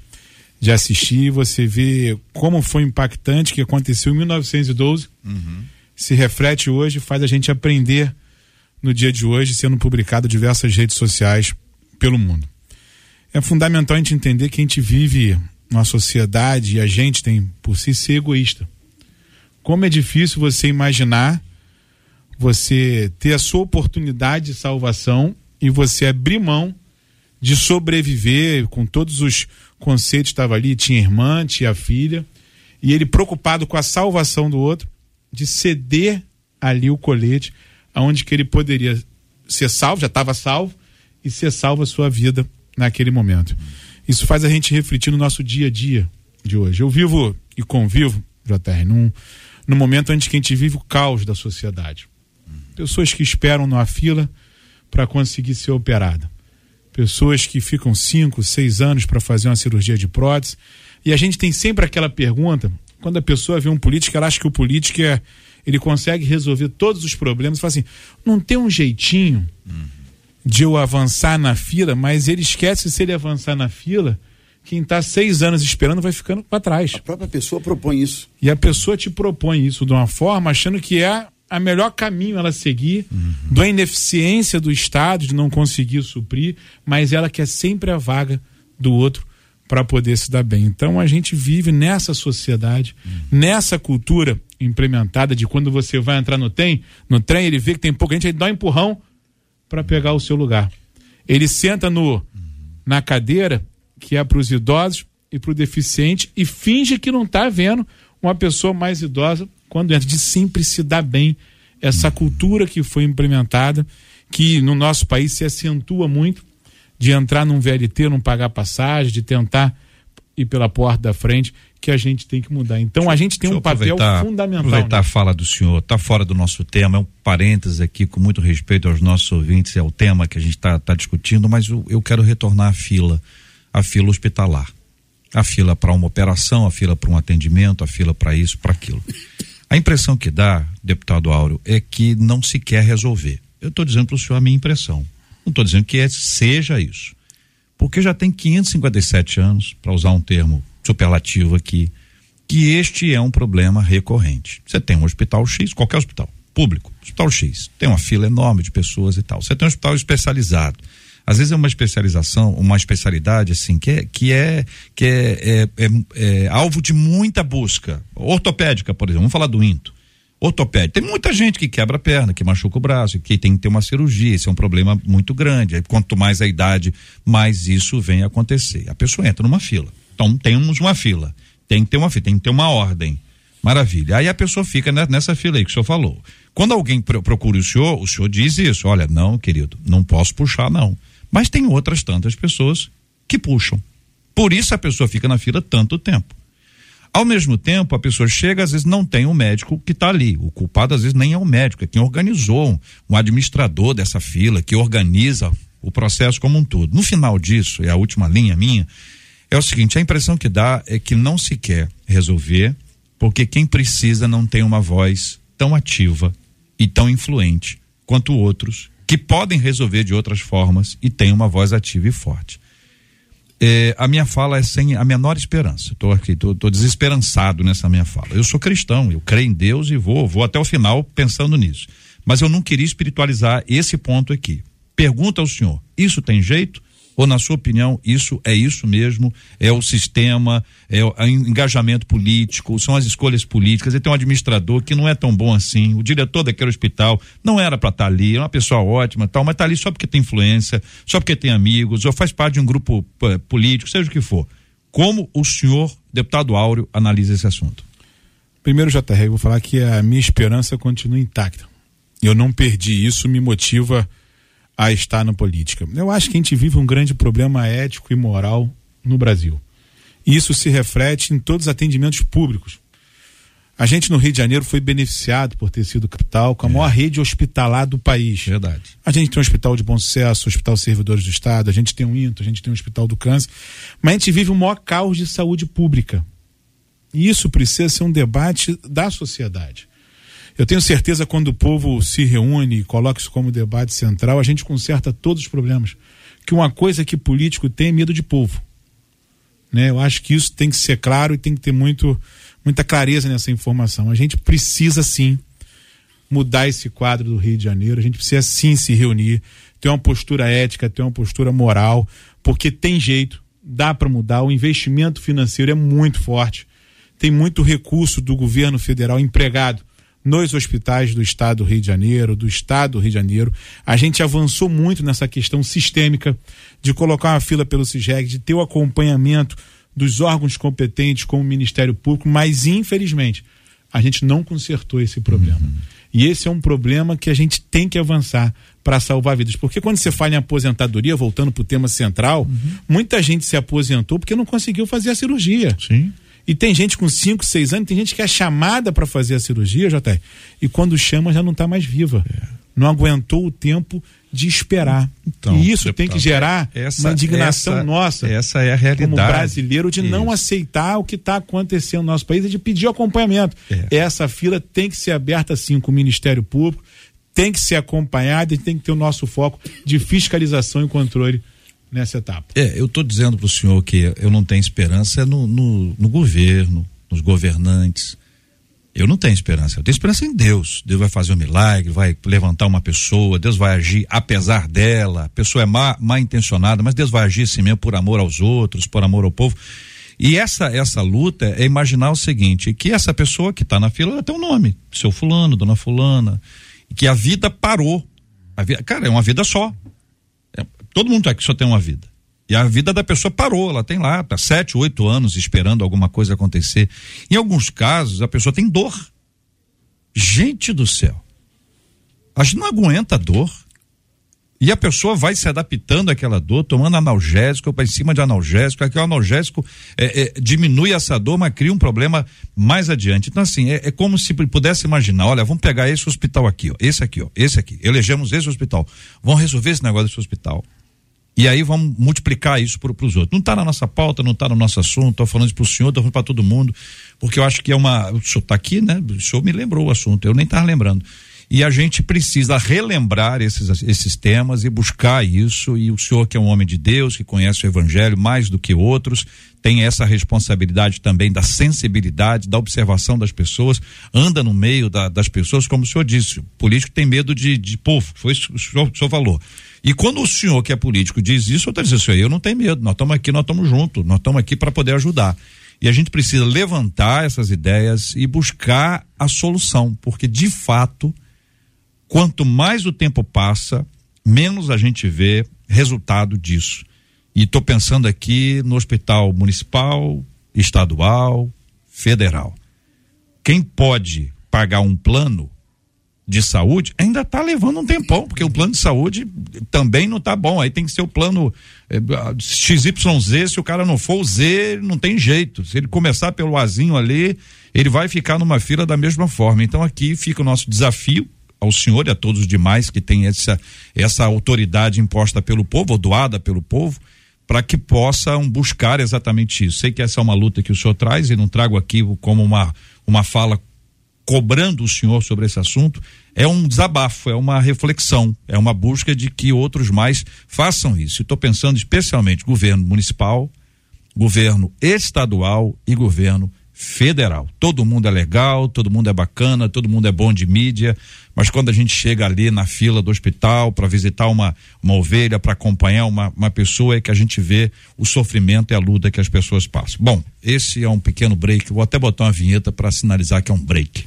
de assistir. Você vê como foi impactante que aconteceu em 1912. Uhum. Se reflete hoje, faz a gente aprender no dia de hoje, sendo publicado em diversas redes sociais pelo mundo. É fundamental a gente entender que a gente vive numa sociedade e a gente tem por si ser egoísta. Como é difícil você imaginar você ter a sua oportunidade de salvação e você abrir mão de sobreviver com todos os conceitos estava ali, tinha irmã, tinha filha, e ele preocupado com a salvação do outro, de ceder ali o colete, aonde que ele poderia ser salvo, já estava salvo, e ser salvo a sua vida naquele momento. Isso faz a gente refletir no nosso dia a dia de hoje. Eu vivo e convivo, JR, num, num momento onde que a gente vive o caos da sociedade. Pessoas que esperam numa fila, para conseguir ser operada. Pessoas que ficam cinco, seis anos para fazer uma cirurgia de prótese. E a gente tem sempre aquela pergunta: quando a pessoa vê um político, ela acha que o político é, ele consegue resolver todos os problemas. Fala assim: não tem um jeitinho uhum. de eu avançar na fila, mas ele esquece se ele avançar na fila quem está seis anos esperando vai ficando para trás. A própria pessoa propõe isso. E a pessoa te propõe isso de uma forma achando que é a melhor caminho ela seguir, uhum. da ineficiência do Estado de não conseguir suprir, mas ela quer sempre a vaga do outro para poder se dar bem. Então a gente vive nessa sociedade, uhum. nessa cultura implementada de quando você vai entrar no trem, no trem ele vê que tem pouca gente, ele dá um empurrão para pegar o seu lugar. Ele senta no na cadeira que é para os idosos e para o deficiente e finge que não está vendo uma pessoa mais idosa quando entra, de sempre se dar bem essa cultura que foi implementada, que no nosso país se acentua muito, de entrar num VLT, não pagar passagem, de tentar ir pela porta da frente, que a gente tem que mudar. Então a gente tem um papel fundamental. Aproveitar né? a fala do senhor, está fora do nosso tema, é um parênteses aqui, com muito respeito aos nossos ouvintes, é o tema que a gente está tá discutindo, mas eu, eu quero retornar à fila, à fila hospitalar. A fila para uma operação, a fila para um atendimento, a fila para isso, para aquilo. A impressão que dá, deputado Áureo, é que não se quer resolver. Eu estou dizendo para o senhor a minha impressão. Não estou dizendo que é, seja isso. Porque já tem 557 anos, para usar um termo superlativo aqui, que este é um problema recorrente. Você tem um hospital X, qualquer hospital, público, hospital X, tem uma fila enorme de pessoas e tal. Você tem um hospital especializado. Às vezes é uma especialização, uma especialidade assim que é que é que é, é, é- é alvo de muita busca. Ortopédica, por exemplo, vamos falar do into. Ortopédica. Tem muita gente que quebra a perna, que machuca o braço, que tem que ter uma cirurgia. Esse é um problema muito grande. Quanto mais a idade, mais isso vem a acontecer. A pessoa entra numa fila. Então temos uma fila. Tem que ter uma fila, tem que ter uma ordem. Maravilha. Aí a pessoa fica ne- nessa fila aí que o senhor falou. Quando alguém pro- procura o senhor, o senhor diz isso: olha, não, querido, não posso puxar, não. Mas tem outras tantas pessoas que puxam. Por isso a pessoa fica na fila tanto tempo. Ao mesmo tempo, a pessoa chega, às vezes não tem um médico que está ali. O culpado, às vezes, nem é o médico, é quem organizou, um, administrador dessa fila, que organiza o processo como um todo. No final disso, é a última linha minha, é o seguinte: a impressão que dá é que não se quer resolver, porque quem precisa não tem uma voz tão ativa e tão influente quanto outros, que podem resolver de outras formas e têm uma voz ativa e forte. É, a minha fala é sem a menor esperança. Estou aqui, estou desesperançado nessa minha fala. Eu sou cristão, eu creio em Deus e vou, vou até o final pensando nisso. Mas eu não queria espiritualizar esse ponto aqui. Pergunta ao senhor: isso tem jeito? Ou, na sua opinião, isso é isso mesmo? É o sistema, é o en- engajamento político, são as escolhas políticas. E tem um administrador que não é tão bom assim. O diretor daquele hospital não era para estar ali, é uma pessoa ótima, tal, mas está ali só porque tem influência, só porque tem amigos, ou faz parte de um grupo pô, político, seja o que for. Como o senhor, deputado Áureo, analisa esse assunto? Primeiro, JR, eu vou falar que a minha esperança continua intacta. Eu não perdi isso, me motiva a estar na política. Eu acho que a gente vive um grande problema ético e moral no Brasil. E isso se reflete em todos os atendimentos públicos. A gente no Rio de Janeiro foi beneficiado por ter sido capital com a maior rede hospitalar do país. Verdade. A gente tem um hospital de bom sucesso, hospital servidores do Estado, a gente tem um INTO, a gente tem um hospital do câncer, mas a gente vive o maior caos de saúde pública. E isso precisa ser um debate da sociedade. Eu tenho certeza quando o povo se reúne e coloca isso como debate central, a gente conserta todos os problemas. Que uma coisa que político tem é medo de povo. Né? Eu acho que isso tem que ser claro e tem que ter muito, muita clareza nessa informação. A gente precisa sim mudar esse quadro do Rio de Janeiro, a gente precisa sim se reunir, ter uma postura ética, ter uma postura moral, porque tem jeito, dá para mudar, o investimento financeiro é muito forte, tem muito recurso do governo federal empregado nos hospitais do estado do Rio de Janeiro, do estado do Rio de Janeiro. A gente avançou muito nessa questão sistêmica de colocar uma fila pelo CISREG, de ter o acompanhamento dos órgãos competentes como o Ministério Público, mas infelizmente a gente não consertou esse problema. E esse é um problema que a gente tem que avançar para salvar vidas. Porque quando você fala em aposentadoria, voltando para o tema central, muita gente se aposentou porque não conseguiu fazer a cirurgia. Sim. E tem gente com 5, 6 anos, tem gente que é chamada para fazer a cirurgia, JR, e quando chama já não está mais viva. Não aguentou o tempo de esperar. Então, e isso tem que deputado, gerar essa- uma indignação essa- nossa essa é a realidade. como brasileiro de não Isso. aceitar o que está acontecendo no nosso país e de pedir acompanhamento. É. Essa fila tem que ser aberta sim com o Ministério Público, tem que ser acompanhada e tem que ter o nosso foco de fiscalização e controle nessa etapa. É, eu estou dizendo para o senhor que eu não tenho esperança no, no, no governo, nos governantes. Eu não tenho esperança. Eu tenho esperança em Deus. Deus vai fazer um milagre, vai levantar uma pessoa, Deus vai agir apesar dela. A pessoa é má, intencionada, mas Deus vai agir assim mesmo por amor aos outros, por amor ao povo. E essa essa luta é imaginar o seguinte, que essa pessoa que está na fila ela tem um nome, seu fulano, dona fulana, que a vida parou. A vida, cara, é uma vida só. Todo mundo aqui só tem uma vida. E a vida da pessoa parou, ela tem lá, tá sete, oito anos esperando alguma coisa acontecer. Em alguns casos, a pessoa tem dor. Gente do céu. A gente não aguenta dor. E a pessoa vai se adaptando àquela dor, tomando analgésico, para em cima de analgésico, aquele analgésico é, é, diminui essa dor, mas cria um problema mais adiante. Então, assim, é, é como se pudesse imaginar, olha, vamos pegar esse hospital aqui, ó, esse aqui, ó, esse aqui, elegemos esse hospital, vamos resolver esse negócio desse hospital. E aí vamos multiplicar isso para os outros. Não está na nossa pauta, não está no nosso assunto, estou falando para o senhor, estou falando para todo mundo, porque eu acho que é uma. O senhor está aqui, né? O senhor me lembrou o assunto, eu nem estava lembrando. E a gente precisa relembrar esses, esses temas e buscar isso. E o senhor, que é um homem de Deus, que conhece o Evangelho mais do que outros, tem essa responsabilidade também da sensibilidade, da observação das pessoas, anda no meio da, das pessoas, como o senhor disse. O político tem medo de, de povo, foi isso que o senhor, o senhor falou. E quando o senhor que é político diz isso, eu estou dizendo assim, eu não tenho medo, nós estamos aqui, nós estamos juntos, nós estamos aqui para poder ajudar. E a gente precisa levantar essas ideias e buscar a solução, porque de fato, quanto mais o tempo passa, menos a gente vê resultado disso. E estou pensando aqui no hospital municipal, estadual, federal. Quem pode pagar um plano de saúde ainda está levando um tempão, porque o plano de saúde também não está bom. Aí tem que ser o plano eh, XYZ, se o cara não for o Z, não tem jeito. Se ele começar pelo Azinho ali, ele vai ficar numa fila da mesma forma. Então aqui fica o nosso desafio ao senhor e a todos os demais que têm essa, essa autoridade imposta pelo povo, ou doada pelo povo, para que possam buscar exatamente isso. Sei que essa é uma luta que o senhor traz e não trago aqui como uma, uma fala cobrando o senhor sobre esse assunto, é um desabafo, é uma reflexão, é uma busca de que outros mais façam isso. Estou pensando especialmente governo municipal, governo estadual e governo federal. Todo mundo é legal, todo mundo é bacana, todo mundo é bom de mídia, mas quando a gente chega ali na fila do hospital para visitar uma, uma ovelha, para acompanhar uma, uma pessoa, é que a gente vê o sofrimento e a luta que as pessoas passam. Bom, esse é um pequeno break, vou até botar uma vinheta para sinalizar que é um break.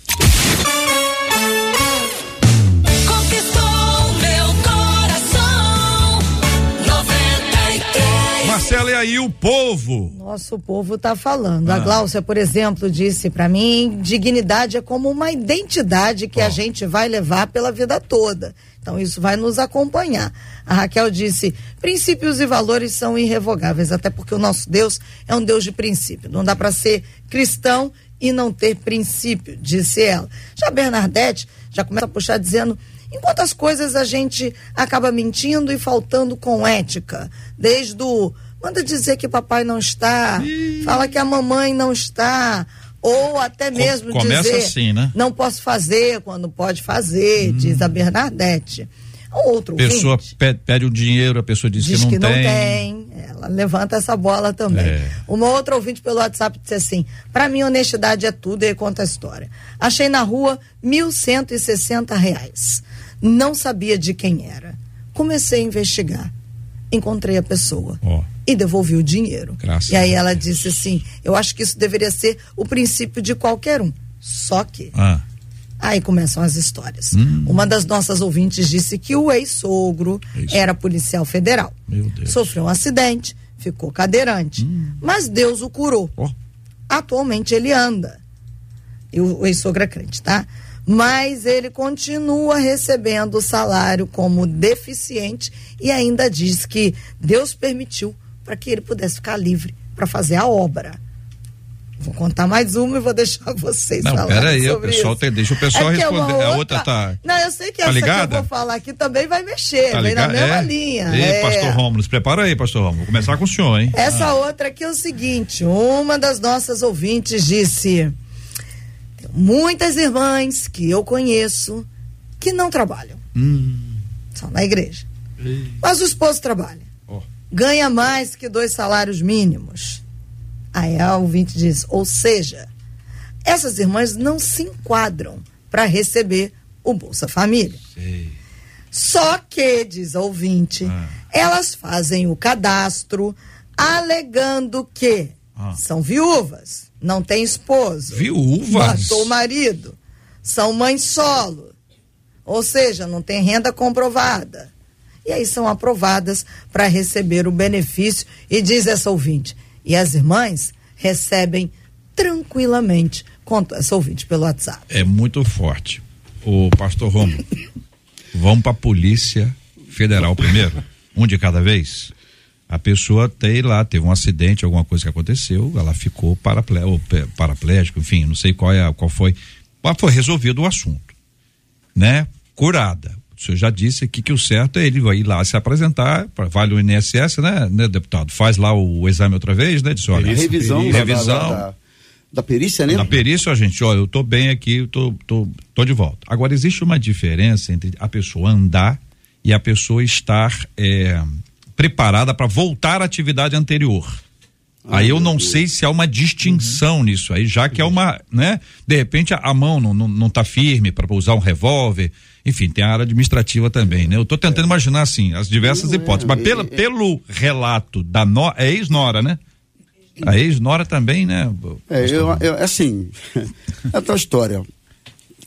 Marcela, e aí o povo? Nosso povo está falando. A Gláucia, por exemplo, disse para mim: dignidade é como uma identidade que a gente vai levar pela vida toda. Então, isso vai nos acompanhar. A Raquel disse: princípios e valores são irrevogáveis, até porque o nosso Deus é um Deus de princípio. Não dá para ser cristão e não ter princípio, disse ela. Já Bernadette já começa a puxar dizendo. Em quantas coisas a gente acaba mentindo e faltando com ética? Desde o manda dizer que papai não está, fala que a mamãe não está, ou até mesmo começa dizer assim, né? não posso fazer quando pode fazer, diz a Bernadette. Outro Pessoa ouvinte pede, pede o dinheiro, a pessoa diz, diz que não tem. tem. Ela levanta essa bola também. É. Uma outra ouvinte pelo WhatsApp disse assim: para mim, honestidade é tudo e conta a história. Achei na rua 1.160 reais. Não sabia de quem era. Comecei a investigar. Encontrei a pessoa. Ó. E devolvi o dinheiro. Graças e aí ela disse assim: eu acho que isso deveria ser o princípio de qualquer um. Só que. Ah, Aí começam as histórias. Hum. Uma das nossas ouvintes disse que o ex-sogro Isso. era policial federal. Meu Deus. Hum. Sofreu um acidente, ficou cadeirante. Mas Deus o curou. ó. Atualmente ele anda. E o, o ex-sogro é crente, tá? Mas ele continua recebendo o salário como deficiente e ainda diz que Deus permitiu para que ele pudesse ficar livre para fazer a obra. Vou contar mais uma e vou deixar vocês Não, falarem peraí, o pessoal tem- deixa o pessoal É que é responder. A outra tá- Não, eu sei que tá essa ligada? que eu vou falar aqui também vai mexer, Tá vem na mesma É? linha. Ei, é. pastor Romulo, se prepara aí, pastor Romulo. Vou começar com o senhor, hein? Essa outra aqui é o seguinte: uma das nossas ouvintes disse: muitas irmãs que eu conheço que não trabalham. São na igreja. Mas o esposo trabalha. Ó. Ganha mais que dois salários mínimos. Aí a ouvinte diz: ou seja, essas irmãs não se enquadram para receber o Bolsa Família. Sei. Só que, diz a ouvinte, Ah. elas fazem o cadastro alegando que Ah. são viúvas, não têm esposo. Viúvas? Matou o marido. São mães solo. Ou seja, não tem renda comprovada. E aí são aprovadas para receber o benefício. E diz essa ouvinte. E as irmãs recebem tranquilamente, conta essa ouvinte pelo WhatsApp. É muito forte. O pastor Romulo, vamos para a Polícia Federal primeiro, um de cada vez. A pessoa tem lá, teve um acidente, alguma coisa que aconteceu, ela ficou paraplé paraplégico, enfim, não sei qual é qual foi, mas foi resolvido o assunto, né? Curada. O senhor já disse aqui que o certo é ele ir lá se apresentar, vale o INSS, né, né, deputado? Faz lá o, exame outra vez, né? Disse, olha, A revisão, perícia. da, da- revisão. da, da perícia, né? Na perícia, a gente, olha, eu tô bem aqui, eu tô, tô, tô de volta. Agora, existe uma diferença entre a pessoa andar e a pessoa estar é, preparada para voltar à atividade anterior. Aí eu não Deus. sei se há uma distinção nisso aí, já que é uma, né? De repente a, a mão não, não, não tá firme para usar um revólver. Enfim, tem a área administrativa também, né? Eu tô tentando imaginar assim, as diversas Não, é, hipóteses, mas é, pela, é. pelo relato da no, é ex-nora, né? A ex-nora também, né? É, eu, eu, assim, [LAUGHS] é outra história.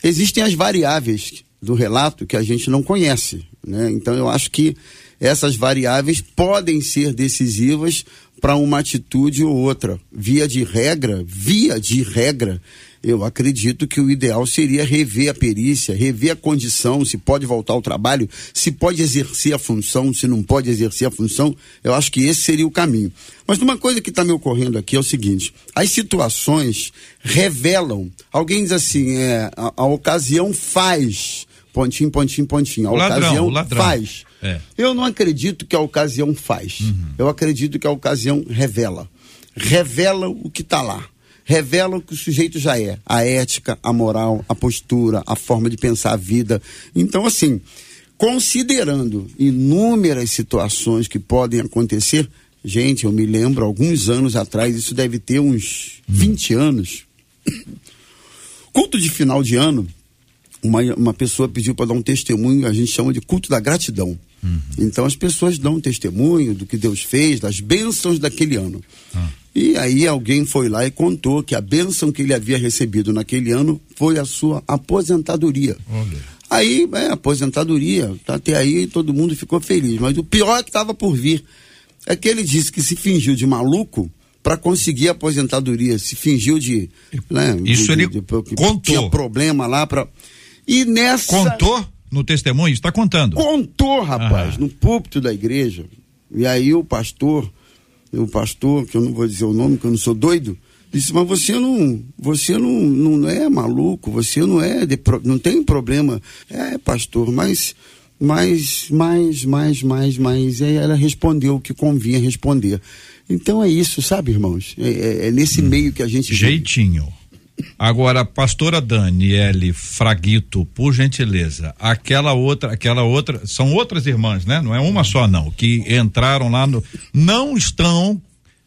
Existem as variáveis do relato que a gente não conhece, né? Então eu acho que essas variáveis podem ser decisivas para uma atitude ou outra. Via de regra, via de regra, eu acredito que o ideal seria rever a perícia, rever a condição, se pode voltar ao trabalho, se pode exercer a função, se não pode exercer a função. Eu acho que esse seria o caminho. Mas uma coisa que está me ocorrendo aqui é o seguinte: as situações revelam. Alguém diz assim, é, a, a ocasião faz. Pontinho, pontinho, pontinho. A O ocasião ladrão. faz. É. Eu não acredito que a ocasião faz. Eu acredito que a ocasião revela. Revela o que está lá. Revela o que o sujeito já é. A ética, a moral, a postura, a forma de pensar a vida. Então, assim, considerando inúmeras situações que podem acontecer, gente, eu me lembro, alguns anos atrás, isso deve ter uns 20 anos. [COUGHS] Culto de final de ano, uma, uma pessoa pediu para dar um testemunho, a gente chama de culto da gratidão. Então as pessoas dão um testemunho do que Deus fez, das bênçãos daquele ano. E aí alguém foi lá e contou que a bênção que ele havia recebido naquele ano foi a sua aposentadoria. Aí, é, aposentadoria, tá até aí todo mundo ficou feliz. Mas o pior é que estava por vir é que ele disse que se fingiu de maluco para conseguir a aposentadoria, se fingiu de. Né, Isso de- ele de- de- contou. Tinha problema lá para. E nessa. Contou no testemunho? Está contando. Contou, rapaz, Ah. no púlpito da igreja. E aí o pastor, o pastor, que eu não vou dizer o nome, que eu não sou doido, disse, mas você não, você não, não é maluco, você não é, de não tem problema. É, pastor, mas, mas, mais, mais, mais, mais. Aí ela respondeu o que convinha responder. Então é isso, sabe, irmãos? É, é- é nesse meio que a gente vive. Agora, pastora Daniele Fraguito, por gentileza, aquela outra, aquela outra, são outras irmãs, né? Não é uma só não, que entraram lá no, não estão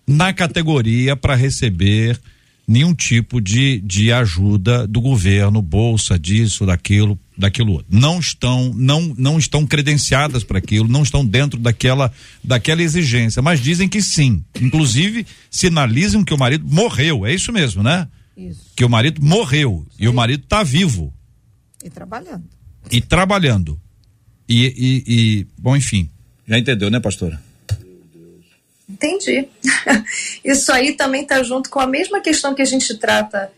na categoria para receber nenhum tipo de, de ajuda do governo, bolsa disso, daquilo, daquilo outro. Não estão, não, não estão credenciadas para aquilo, não estão dentro daquela, daquela exigência, mas dizem que sim. Inclusive, sinalizam que o marido morreu, é isso mesmo, né? Isso. Que o marido morreu e o marido está vivo E trabalhando. e trabalhando. E, e, e, bom, enfim. Já entendeu, né, pastora? Entendi. [LAUGHS] Isso aí também está junto com a mesma questão que a gente trata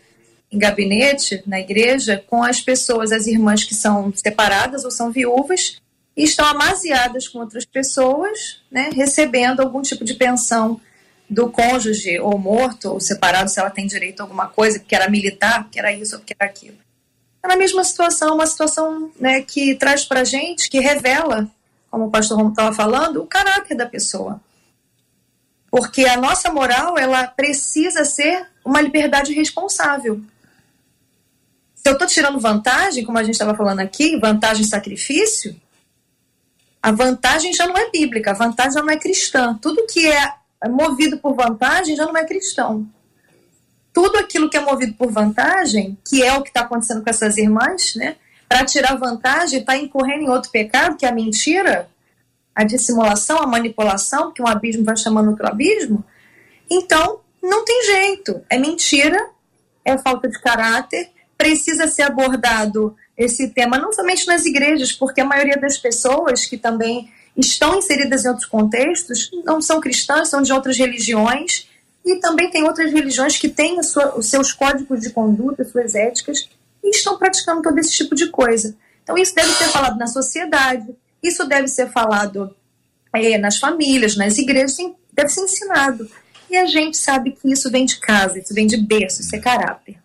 em gabinete, na igreja, com as pessoas, as irmãs que são separadas ou são viúvas e estão amaziadas com outras pessoas, né, recebendo algum tipo de pensão do cônjuge ou morto ou separado, se ela tem direito a alguma coisa, porque era militar, porque era isso ou porque era aquilo. É na mesma situação, uma situação né, que traz para gente, que revela, como o pastor Romo estava falando, o caráter da pessoa. Porque a nossa moral, ela precisa ser uma liberdade responsável. Se eu estou tirando vantagem, como a gente estava falando aqui, vantagem e sacrifício, a vantagem já não é bíblica, a vantagem já não é cristã. Tudo que é movido por vantagem já não é cristão. Tudo aquilo que é movido por vantagem, que é o que está acontecendo com essas irmãs, né? Para tirar vantagem, está incorrendo em outro pecado, que é a mentira, a dissimulação, a manipulação, que um abismo vai chamando outro abismo. Então, não tem jeito. É mentira, é falta de caráter, precisa ser abordado esse tema não somente nas igrejas, porque a maioria das pessoas que também estão inseridas em outros contextos não são cristãs, são de outras religiões e também tem outras religiões que têm sua- os seus códigos de conduta, suas éticas e estão praticando todo esse tipo de coisa. Então isso deve ser falado na sociedade, isso deve ser falado eh, nas famílias, nas igrejas, deve ser ensinado. E a gente sabe que isso vem de casa, isso vem de berço, isso é caráter.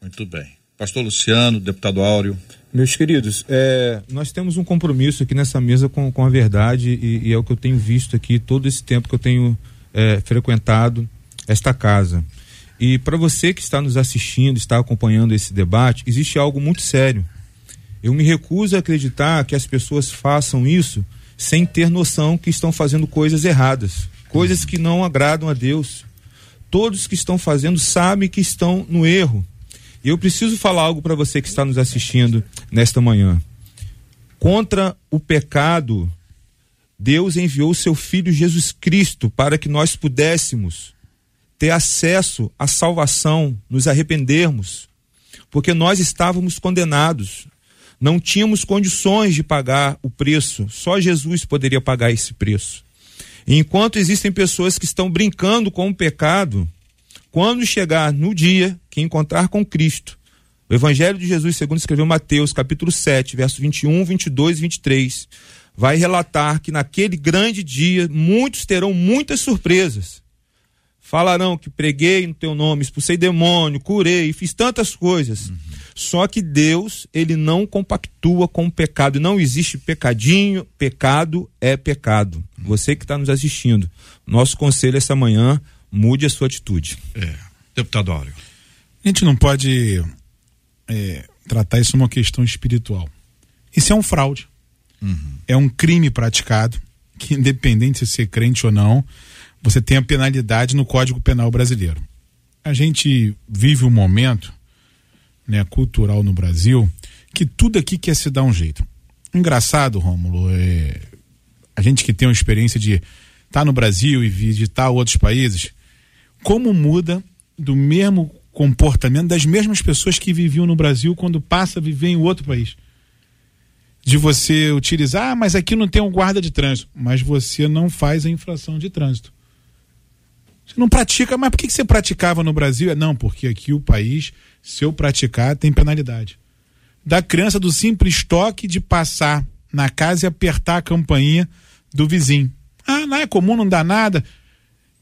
Muito bem. Pastor Luciano, deputado Áureo. Meus queridos, é, nós temos um compromisso aqui nessa mesa com, com a verdade e, e é o que eu tenho visto aqui todo esse tempo que eu tenho é, frequentado esta casa. E para você que está nos assistindo, está acompanhando esse debate, existe algo muito sério. Eu me recuso a acreditar que as pessoas façam isso sem ter noção que estão fazendo coisas erradas, coisas que não agradam a Deus. todos que estão fazendo sabem que estão no erro. E eu preciso falar algo para você que está nos assistindo nesta manhã. Contra o pecado, Deus enviou o seu filho Jesus Cristo para que nós pudéssemos ter acesso à salvação, nos arrependermos, porque nós estávamos condenados, não tínhamos condições de pagar o preço, só Jesus poderia pagar esse preço. Enquanto existem pessoas que estão brincando com o pecado, quando chegar no dia que encontrar com Cristo, o Evangelho de Jesus, segundo escreveu Mateus, capítulo 7, versos 21, 22 e 23, vai relatar que naquele grande dia muitos terão muitas surpresas falarão que preguei no teu nome, expulsei demônio, curei, fiz tantas coisas. Uhum. Só que Deus, ele não compactua com o pecado. Não existe pecadinho, pecado é pecado. Uhum. Você que está nos assistindo, nosso conselho essa manhã, mude a sua atitude. É. Deputado Áureo. A gente não pode é, tratar isso uma questão espiritual. Isso é um fraude. Uhum. É um crime praticado, que independente de ser crente ou não, você tem a penalidade no Código Penal brasileiro. A gente vive um momento né, cultural no Brasil que tudo aqui quer se dar um jeito. Engraçado, Rômulo, é... a gente que tem uma experiência de estar tá no Brasil e visitar outros países, como muda do mesmo comportamento das mesmas pessoas que viviam no Brasil quando passa a viver em outro país. De você utilizar, ah, mas aqui não tem um guarda de trânsito, mas você não faz a infração de trânsito. Você não pratica, mas por que você praticava no Brasil? Não, porque aqui o país, se eu praticar, tem penalidade. Da criança do simples toque de passar na casa e apertar a campainha do vizinho. Ah, não é comum, não dá nada.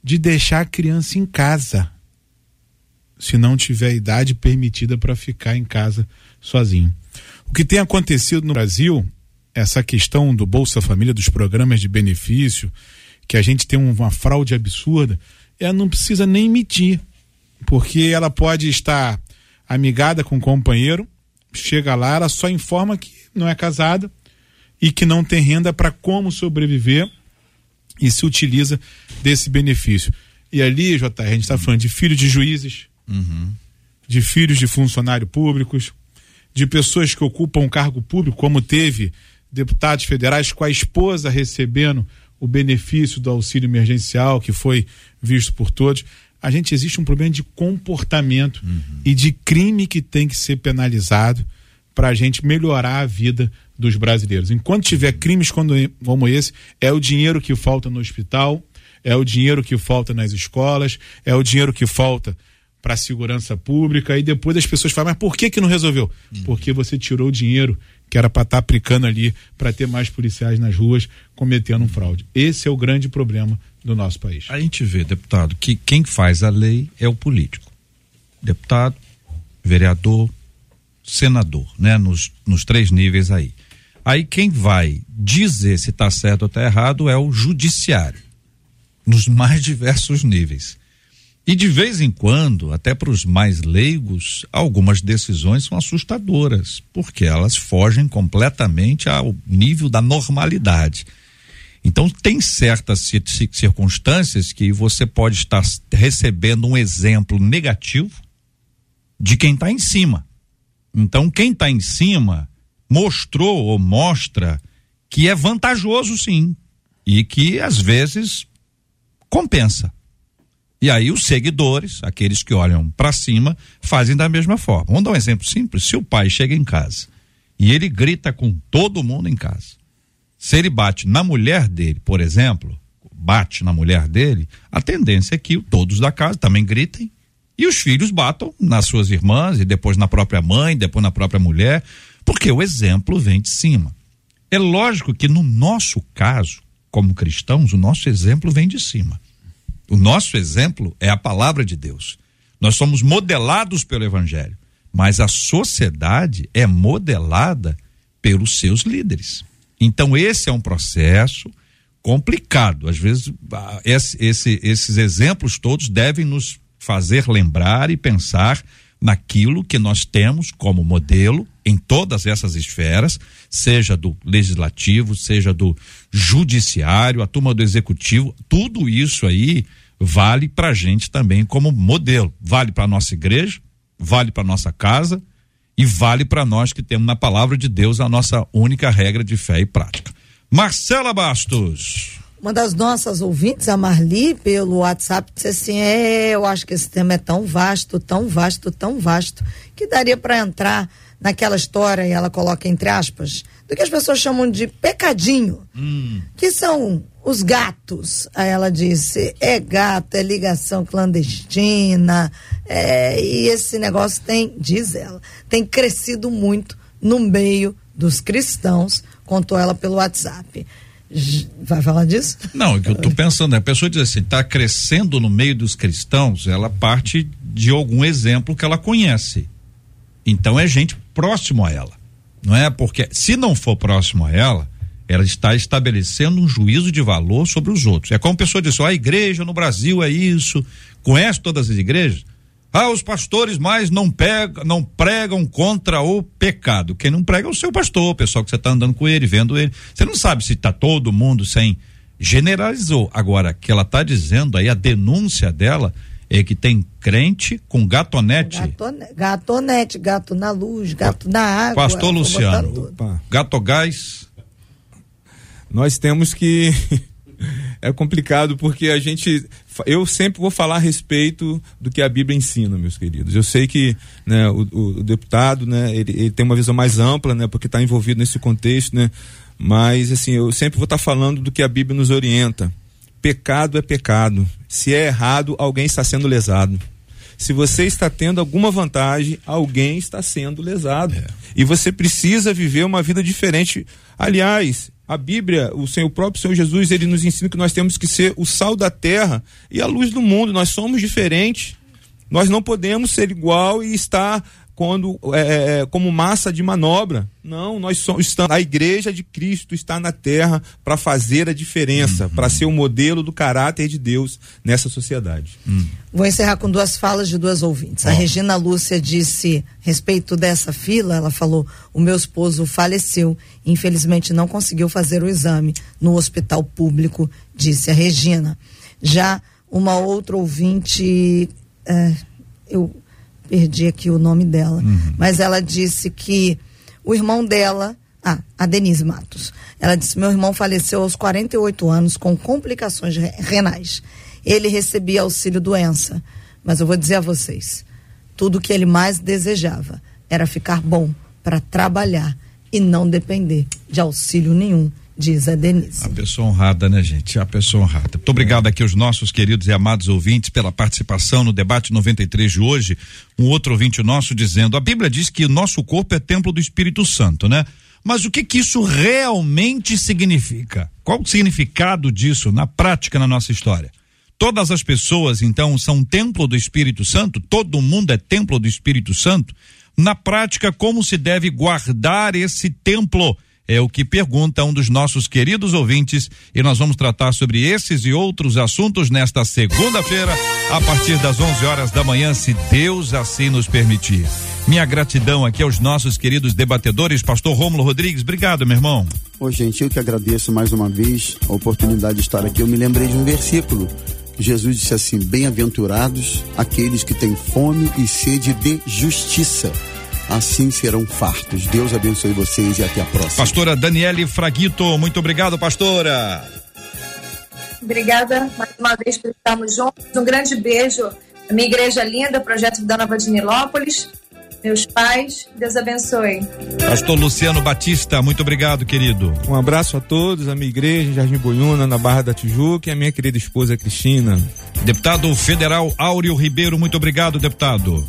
De deixar a criança em casa. Se não tiver idade permitida para ficar em casa sozinho. O que tem acontecido no Brasil, essa questão do Bolsa Família, dos programas de benefício, que a gente tem uma fraude absurda ela não precisa nem emitir, porque ela pode estar amigada com o companheiro, chega lá, ela só informa que não é casada e que não tem renda para como sobreviver e se utiliza desse benefício. E ali, JR, a gente está falando de filhos de juízes, uhum. de filhos de funcionários públicos, de pessoas que ocupam um cargo público, como teve deputados federais com a esposa recebendo o benefício do auxílio emergencial que foi visto por todos. A gente existe um problema de comportamento uhum. e de crime que tem que ser penalizado para a gente melhorar a vida dos brasileiros. Enquanto tiver crimes como esse, é o dinheiro que falta no hospital, é o dinheiro que falta nas escolas, é o dinheiro que falta para a segurança pública e depois as pessoas falam, mas por que que não resolveu? Uhum. Porque você tirou o dinheiro que era para estar tá aplicando ali para ter mais policiais nas ruas cometendo um fraude. Esse é o grande problema do nosso país. A gente vê, deputado, que quem faz a lei é o político. Deputado, vereador, senador, né? Nos, nos três níveis aí. Aí quem vai dizer se está certo ou está errado é o judiciário, nos mais diversos níveis. E de vez em quando, até para os mais leigos, algumas decisões são assustadoras, porque elas fogem completamente ao nível da normalidade. Então, tem certas circunstâncias que você pode estar recebendo um exemplo negativo de quem está em cima. Então, quem está em cima mostrou ou mostra que é vantajoso sim e que às vezes compensa. E aí os seguidores, aqueles que olham para cima, fazem da mesma forma. Vamos dar um exemplo simples. Se o pai chega em casa e ele grita com todo mundo em casa, se ele bate na mulher dele, por exemplo, bate na mulher dele, a tendência é que todos da casa também gritem e os filhos batam nas suas irmãs e depois na própria mãe, depois na própria mulher, porque o exemplo vem de cima. É lógico que no nosso caso, como cristãos, o nosso exemplo vem de cima. O nosso exemplo é a palavra de Deus. Nós somos modelados pelo Evangelho, mas a sociedade é modelada pelos seus líderes. Então, esse é um processo complicado. Às vezes, esse, esse, esses exemplos todos devem nos fazer lembrar e pensar naquilo que nós temos como modelo em todas essas esferas, seja do legislativo, seja do judiciário, a turma do executivo, tudo isso aí vale para a gente também como modelo. Vale para nossa igreja, vale para nossa casa e vale para nós que temos na palavra de Deus a nossa única regra de fé e prática. Marcela Bastos. Uma das nossas ouvintes, a Marli, pelo WhatsApp, disse assim: é, eu acho que esse tema é tão vasto, tão vasto, tão vasto, que daria para entrar naquela história, e ela coloca entre aspas, do que as pessoas chamam de pecadinho, que são os gatos. Aí ela disse: é gato, é ligação clandestina, é, e esse negócio tem, diz ela, tem crescido muito no meio dos cristãos, contou ela pelo WhatsApp. Vai falar disso? Não, é que eu tô pensando, né? a pessoa diz assim, tá crescendo no meio dos cristãos, ela parte de algum exemplo que ela conhece. Então é gente próximo a ela. Não é? Porque se não for próximo a ela, ela está estabelecendo um juízo de valor sobre os outros. É como a pessoa diz, ó, a igreja no Brasil é isso. Conhece todas as igrejas? Ah, os pastores mais não pegam, não pregam contra o pecado. Quem não prega é o seu pastor, o pessoal que você está andando com ele, vendo ele. Você não sabe se está todo mundo sem generalizou. Agora, que ela está dizendo aí, a denúncia dela é que tem crente com gatonete. Gatone- Gatonete, gato na luz, gato na água. Pastor Luciano. Gato gás. nós temos que é complicado porque a gente eu sempre vou falar a respeito do que a Bíblia ensina meus queridos. Eu sei que né, o, o- deputado né ele, ele tem uma visão mais ampla né porque está envolvido nesse contexto né. Mas assim eu sempre vou estar falando do que a Bíblia nos orienta. Pecado é pecado. Se é errado alguém está sendo lesado. Se você está tendo alguma vantagem, alguém está sendo lesado. E você precisa viver uma vida diferente. Aliás, a Bíblia, o, Senhor, o próprio Senhor Jesus, ele nos ensina que nós temos que ser o sal da terra e a luz do mundo. Nós somos diferentes. Nós não podemos ser igual e estar quando é, é, como massa de manobra. Não, nós somos estamos, a igreja de Cristo está na terra para fazer a diferença, para ser o modelo do caráter de Deus nessa sociedade. Vou encerrar com duas falas de duas ouvintes. A Regina Lúcia disse, respeito dessa fila, ela falou: o meu esposo faleceu, infelizmente não conseguiu fazer o exame no hospital público, disse a Regina. Já uma outra ouvinte, eh, eu perdi aqui o nome dela, mas ela disse que o irmão dela, ah, a Denise Matos, ela disse: meu irmão faleceu aos 48 anos com complicações re- renais. Ele recebia auxílio doença, mas eu vou dizer a vocês, tudo que ele mais desejava era ficar bom para trabalhar e não depender de auxílio nenhum, diz a Denise. A pessoa honrada, né, gente? A pessoa honrada. Muito obrigado aqui aos nossos queridos e amados ouvintes pela participação no debate 93 de hoje. Um outro ouvinte nosso dizendo: a Bíblia diz que o nosso corpo é templo do Espírito Santo, né? Mas o que que isso realmente significa? Qual o significado disso na prática na nossa história? Todas as pessoas, então, são templo do Espírito Santo? Todo mundo é templo do Espírito Santo? Na prática, como se deve guardar esse templo? É o que pergunta um dos nossos queridos ouvintes e nós vamos tratar sobre esses e outros assuntos nesta segunda-feira, a partir das 11 horas da manhã, se Deus assim nos permitir. Minha gratidão aqui aos nossos queridos debatedores, Pastor Rômulo Rodrigues. Obrigado, meu irmão. Ô, gente, eu que agradeço mais uma vez a oportunidade de estar aqui. Eu me lembrei de um versículo. Jesus disse assim: Bem-aventurados aqueles que têm fome e sede de justiça. Assim serão fartos. Deus abençoe vocês e até a próxima. Pastora Daniele Fraguito, muito obrigado, pastora. Obrigada mais uma vez por estarmos juntos. Um grande beijo à minha igreja linda, Projeto Vida Nova de Nilópolis. Meus pais, Deus abençoe. Pastor Luciano Batista, muito obrigado, querido. Um abraço a todos, a minha igreja, Jardim Boiúna, na Barra da Tijuca, e a minha querida esposa Cristina. Deputado Federal Áureo Ribeiro, muito obrigado, deputado.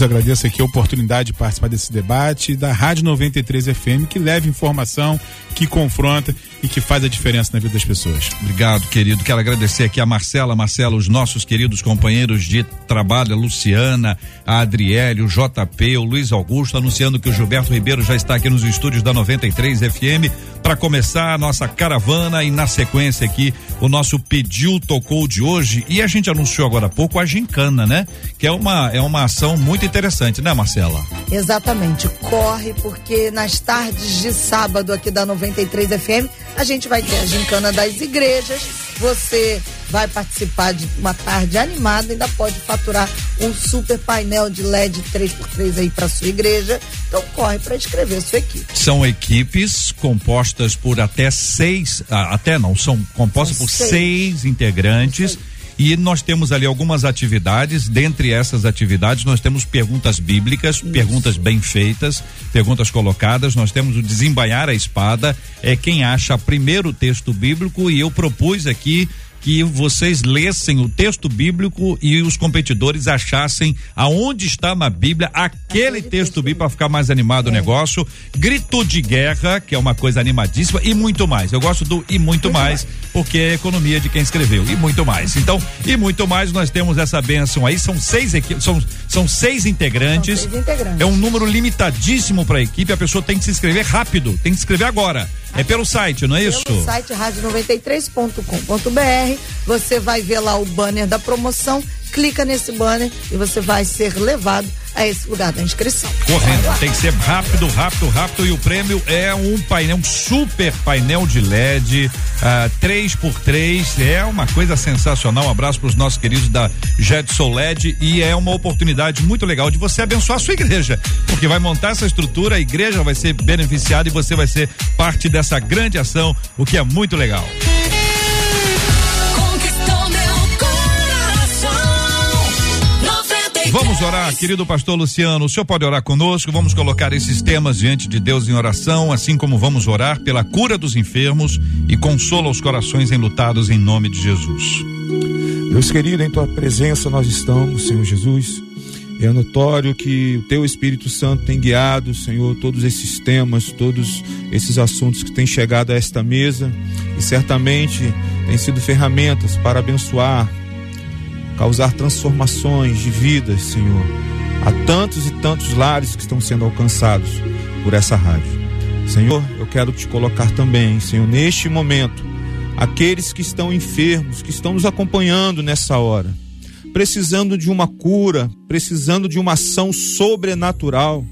Eu agradeço aqui a oportunidade de participar desse debate da Rádio 93 FM, que leva informação, que confronta e que faz a diferença na vida das pessoas. Obrigado, querido. Quero agradecer aqui a Marcela, Marcela, os nossos queridos companheiros de trabalho, a Luciana, a Adriele, o JP, o Luiz Augusto, anunciando que o Gilberto Ribeiro já está aqui nos estúdios da 93 FM para começar a nossa caravana e na sequência aqui o nosso pediu tocou de hoje e a gente anunciou agora há pouco a gincana, né? Que é uma é uma ação muito interessante, né, Marcela? Exatamente, corre porque nas tardes de sábado aqui da 93 FM a gente vai ter a gincana das igrejas você vai participar de uma tarde animada, ainda pode faturar um super painel de LED 3x3 aí para sua igreja. Então corre para inscrever sua equipe. São equipes compostas por até seis, ah, até não, são compostas São por seis. seis, integrantes. E nós temos ali algumas atividades. Dentre essas atividades, nós temos perguntas bíblicas, perguntas bem feitas, perguntas colocadas. Nós temos o desembanhar a espada. É quem acha primeiro o texto bíblico. E eu propus aqui que vocês lessem o texto bíblico e os competidores achassem aonde está na Bíblia aquele texto bíblico para ficar mais animado o negócio. Grito de guerra, que é uma coisa animadíssima, e muito mais. Eu gosto do e muito mais, porque é a economia de quem escreveu. E muito mais. Então, e muito mais, nós temos essa bênção aí. São seis equipes, são, são seis integrantes. São seis integrantes. É um número limitadíssimo para a equipe. A pessoa tem que se inscrever rápido, tem que se inscrever agora. É pelo site, não é isso? Pelo site rádio93.com.br, você vai ver lá o banner da promoção, clica nesse banner e você vai ser levado a esse lugar da inscrição. Correndo, tem que ser rápido, rápido, rápido. E o prêmio é um painel, um super painel de LED, ah, 3x3. É uma coisa sensacional. Um abraço para os nossos queridos da Jetson LED. E é uma oportunidade muito legal de você abençoar a sua igreja. Porque vai montar essa estrutura, a igreja vai ser beneficiada e você vai ser parte dessa grande ação, o que é muito legal. Vamos orar, querido pastor Luciano. O senhor pode orar conosco? Vamos colocar esses temas diante de Deus em oração, assim como vamos orar pela cura dos enfermos e consola os corações enlutados em nome de Jesus. Deus querido, em tua presença nós estamos, Senhor Jesus. É notório que o teu Espírito Santo tem guiado, Senhor, todos esses temas, todos esses assuntos que têm chegado a esta mesa e certamente têm sido ferramentas para abençoar, causar transformações de vidas, Senhor, a tantos e tantos lares que estão sendo alcançados por essa rádio. Senhor, eu quero te colocar também, Senhor, neste momento, aqueles que estão enfermos, que estão nos acompanhando nessa hora, precisando de uma cura, precisando de uma ação sobrenatural.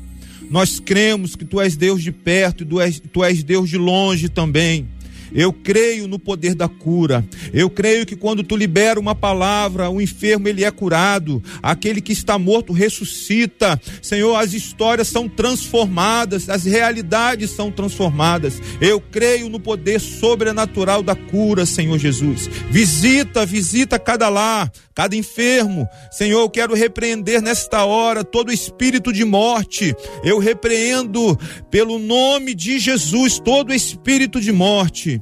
Nós cremos que tu és Deus de perto e tu és, tu és Deus de longe também. Eu creio no poder da cura. Eu creio que quando tu libera uma palavra, o enfermo ele é curado. Aquele que está morto ressuscita. Senhor, as histórias são transformadas, as realidades são transformadas. Eu creio no poder sobrenatural da cura, Senhor Jesus. Visita, visita cada lar, cada enfermo. Senhor, eu quero repreender nesta hora todo espírito de morte. Eu repreendo pelo nome de Jesus todo espírito de morte.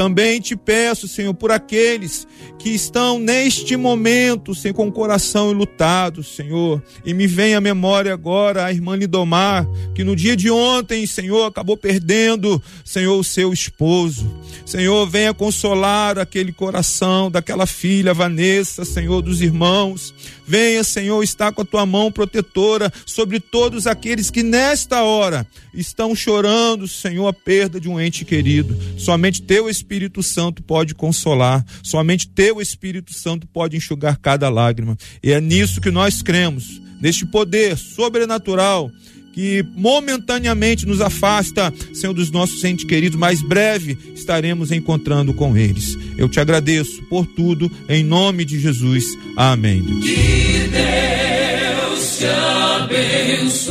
Também te peço, Senhor, por aqueles que estão neste momento, Senhor, com o coração enlutado, Senhor. E me vem à memória agora a irmã Lidomar, que no dia de ontem, Senhor, acabou perdendo, Senhor, o seu esposo. Senhor, venha consolar aquele coração daquela filha, Vanessa, Senhor, dos irmãos. Venha, Senhor, estar com a tua mão protetora sobre todos aqueles que nesta hora estão chorando, Senhor, a perda de um ente querido. Somente teu Espírito Santo pode consolar, somente teu Espírito Santo pode enxugar cada lágrima. E é nisso que nós cremos, neste poder sobrenatural que momentaneamente nos afasta, Senhor, dos nossos entes queridos, mas breve estaremos encontrando com eles. Eu te agradeço por tudo, em nome de Jesus. Amém. Deus. Deus te abençoe.